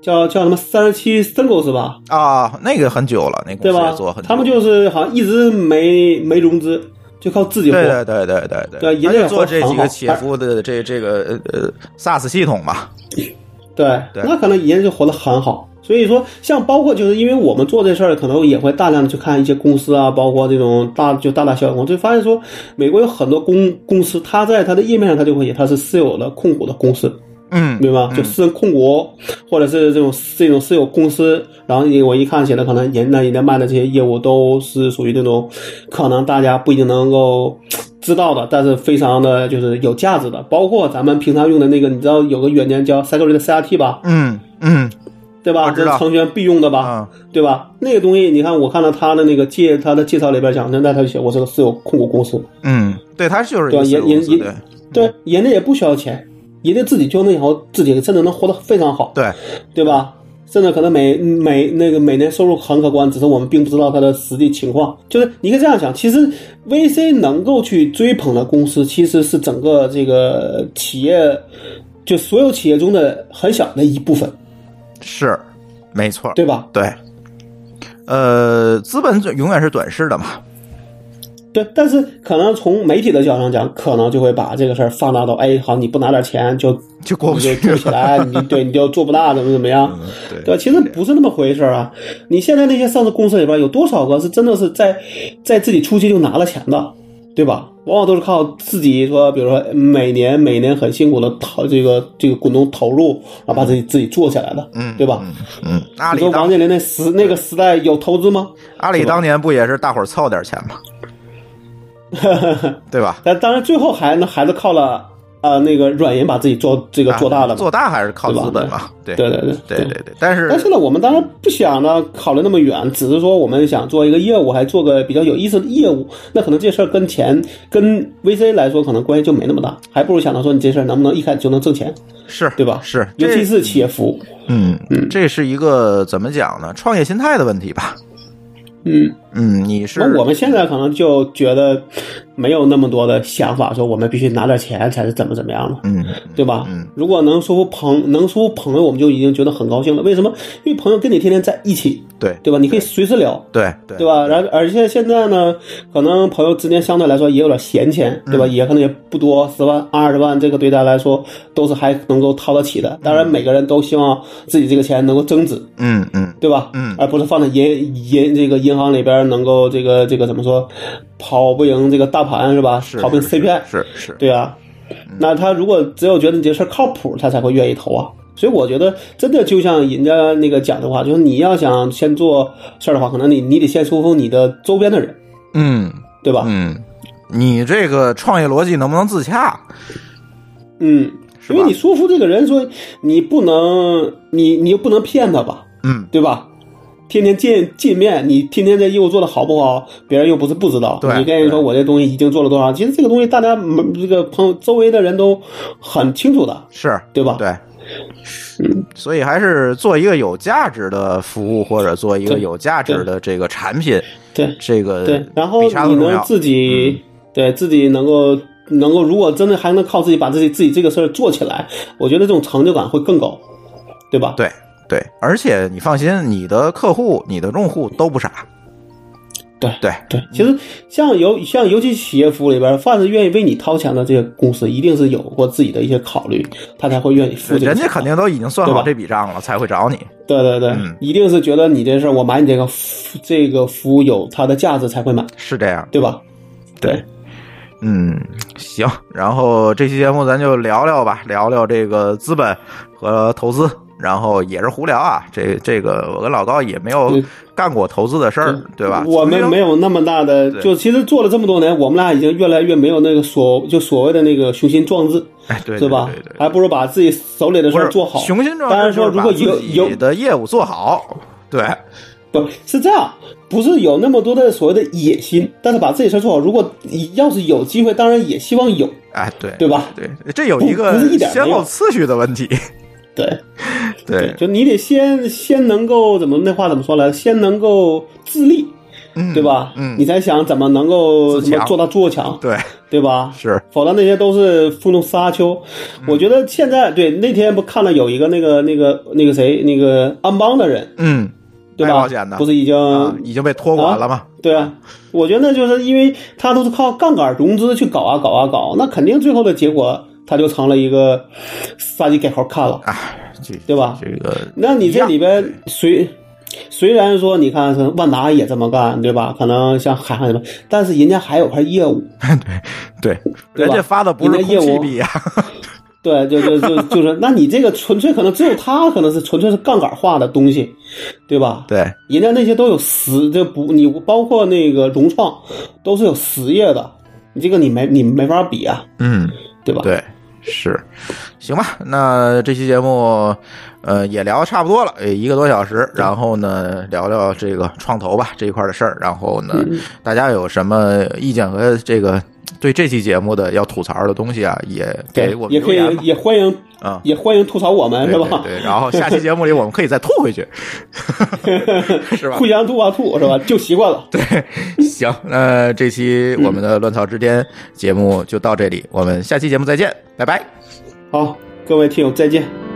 嗯，叫叫什么三十七 singles 吧？啊，那个很久了，那公对吧司做很久。他们就是好像一直没没融资，就靠自己活。对对对对对对他就做这几个企业服务的这这个呃呃 SaaS 系统嘛。对，对那可能人家就活得很好。所以说，像包括就是因为我们做这事儿，可能也会大量的去看一些公司啊，包括这种大就大大小小公司，就发现说，美国有很多公公司，它在它的页面上它就会写它是私有的控股的公司，嗯，明白吗？就私人控股，或者是这种这种私有公司，然后我一看写的，可能人那人家卖的这些业务都是属于那种，可能大家不一定能够知道的，但是非常的就是有价值的。包括咱们平常用的那个，你知道有个软件叫 Cycler 的 CRT 吧？嗯嗯对吧？这是程序员必用的吧？嗯对吧？那个东西，你看，我看到他的那个介他的介绍里边讲，那他就写我是个私有控股公司，嗯，对，他就是对也私有公司对对，人家也不需要钱，人家自己就能以后自己真的能活得非常好，对，对吧？甚至可能每每那个每年收入很可观，只是我们并不知道它的实际情况。就是你可以这样想，其实 VC 能够去追捧的公司，其实是整个这个企业就所有企业中的很小的一部分，是没错，对吧？对，呃，资本永远是短视的嘛，对，但是可能从媒体的角度上讲，可能就会把这个事儿放大到，哎，好，你不拿点钱就 就过不去做不起来，你对你就做不大，怎么怎么样？嗯对对吧，其实不是那么回事儿啊！你现在那些上市公司里边有多少个是真的是在在自己初期就拿了钱的，对吧？往往都是靠自己说，比如说每年每年很辛苦的投这个这个股东投入，然后把自己自己做起来的，嗯，对吧？嗯？嗯，阿你里当说王健林那时那个时代有投资吗？阿里当年不也是大伙儿凑点钱吗？对吧？但当然最后还那还是靠了呃那个软银把自己做这个做大了。啊做大还是靠资本嘛？对对对对对对对，但是但是呢，我们当然不想呢考虑那么远，只是说我们想做一个业务，还做个比较有意思的业务。那可能这事儿跟钱跟 VC 来说，可能关系就没那么大，还不如想到说你这事儿能不能一开始就能挣钱，是对吧？是，尤其是企业服务，嗯嗯，这是一个怎么讲呢？创业心态的问题吧。嗯，嗯，你是那我们现在可能就觉得没有那么多的想法，说我们必须拿点钱才是怎么怎么样的。嗯对吧？嗯如果能说服朋能说服朋友，我们就已经觉得很高兴了。为什么？因为朋友跟你天天在一起，对对吧？你可以随时聊，对对对吧？然后而且现在呢，可能朋友之间相对来说也有点闲钱，对吧？也可能也不多，十万、二十万，这个对大家来说都是还能够掏得起的。当然，每个人都希望自己这个钱能够增值，嗯嗯对吧？嗯而不是放在银银这个银行里边能够这个这个怎么说，跑不赢这个大盘是吧？是跑不 CPI，是是。对啊，那他如果只有觉得你这事儿靠谱，他才会愿意投啊。所以我觉得，真的就像人家那个讲的话，就是你要想先做事儿的话，可能你你得先说服你的周边的人，嗯。对吧？嗯，你这个创业逻辑能不能自洽？嗯，因为你说服这个人说你不能，你你又不能骗他吧，嗯，对吧？天天见见面，你天天这业务做的好不好，别人又不是不知道。对你跟人说我这东西已经做了多少，其实这个东西大家嗯这个朋友周围的人都很清楚的，是对吧？对。嗯所以还是做一个有价值的服务，或者做一个有价值的这个产品，对这个对，然后你能自己、对自己能够能够，如果真的还能靠自己把自己自己这个事儿做起来，我觉得这种成就感会更高，对吧？对对，而且你放心，你的客户、你的用户都不傻。对对对，其实像尤像尤其企业服务里边，凡是愿意为你掏钱的这些公司，一定是有过自己的一些考虑，他才会愿意付这个。人家肯定都已经算好这笔账了，才会找你。对对对，嗯一定是觉得你这事儿，我买你这个服这个服务有它的价值才会买，是这样。对吧？对，嗯，行，然后这期节目咱就聊聊吧，聊聊这个资本和投资，然后也是胡聊啊。这这个我跟老高也没有嗯干过投资的事儿，对吧？我们没有那么大的，就其实做了这么多年，我们俩已经越来越没有那个所就所谓的那个雄心壮志，哎，对，是吧对对对？还不如把自己手里的事儿做好。雄心壮当然志说如果有有的业务做好，对，不是这样，不是有那么多的所谓的野心，但是把自己事儿做好。如果要是有机会，当然也希望有，哎，对，对吧？对，这有一个先后次序的问题，对 对，就你得先先能够怎么那话怎么说来着？先能够自立，嗯对吧？嗯你才想怎么能够自强怎么做到做强，对，对吧？是，否则那些都是负重沙丘。嗯我觉得现在对那天不看了有一个那个那个那个谁那个安邦的人，嗯，对吧？不是已经、啊，已经被托管了吗？对啊，我觉得就是因为他都是靠杠杆融资去搞啊搞啊搞，那肯定最后的结果他就成了一个杀鸡改号看了，对吧？这个那你这里边虽虽然说你看是万达也这么干，对吧？可能像海航什么，但是人家还有块业务，对，对吧人家发的不是业务空气币啊，对，就就就就是，那你这个纯粹可能只有他可能是纯粹是杠杆化的东西，对吧？对，人家那些都有实，这不你包括那个融创都是有实业的，你这个你没你没法比啊，嗯，对吧？对，是，行吧，那这期节目，呃，也聊得差不多了，呃一个多小时，然后呢，聊聊这个创投吧这一块的事儿，然后呢，嗯。大家有什么意见和这个对这期节目的要吐槽的东西啊，也给我们也可以也欢迎啊。也欢迎吐槽我们是吧？对对，然后下期节目里我们可以再吐回去，是吧互？相吐啊吐是吧？就习惯了。对，行，那这期我们的乱草之巅节目就到这里，我们下期节目再见，拜拜。好，各位听友再见。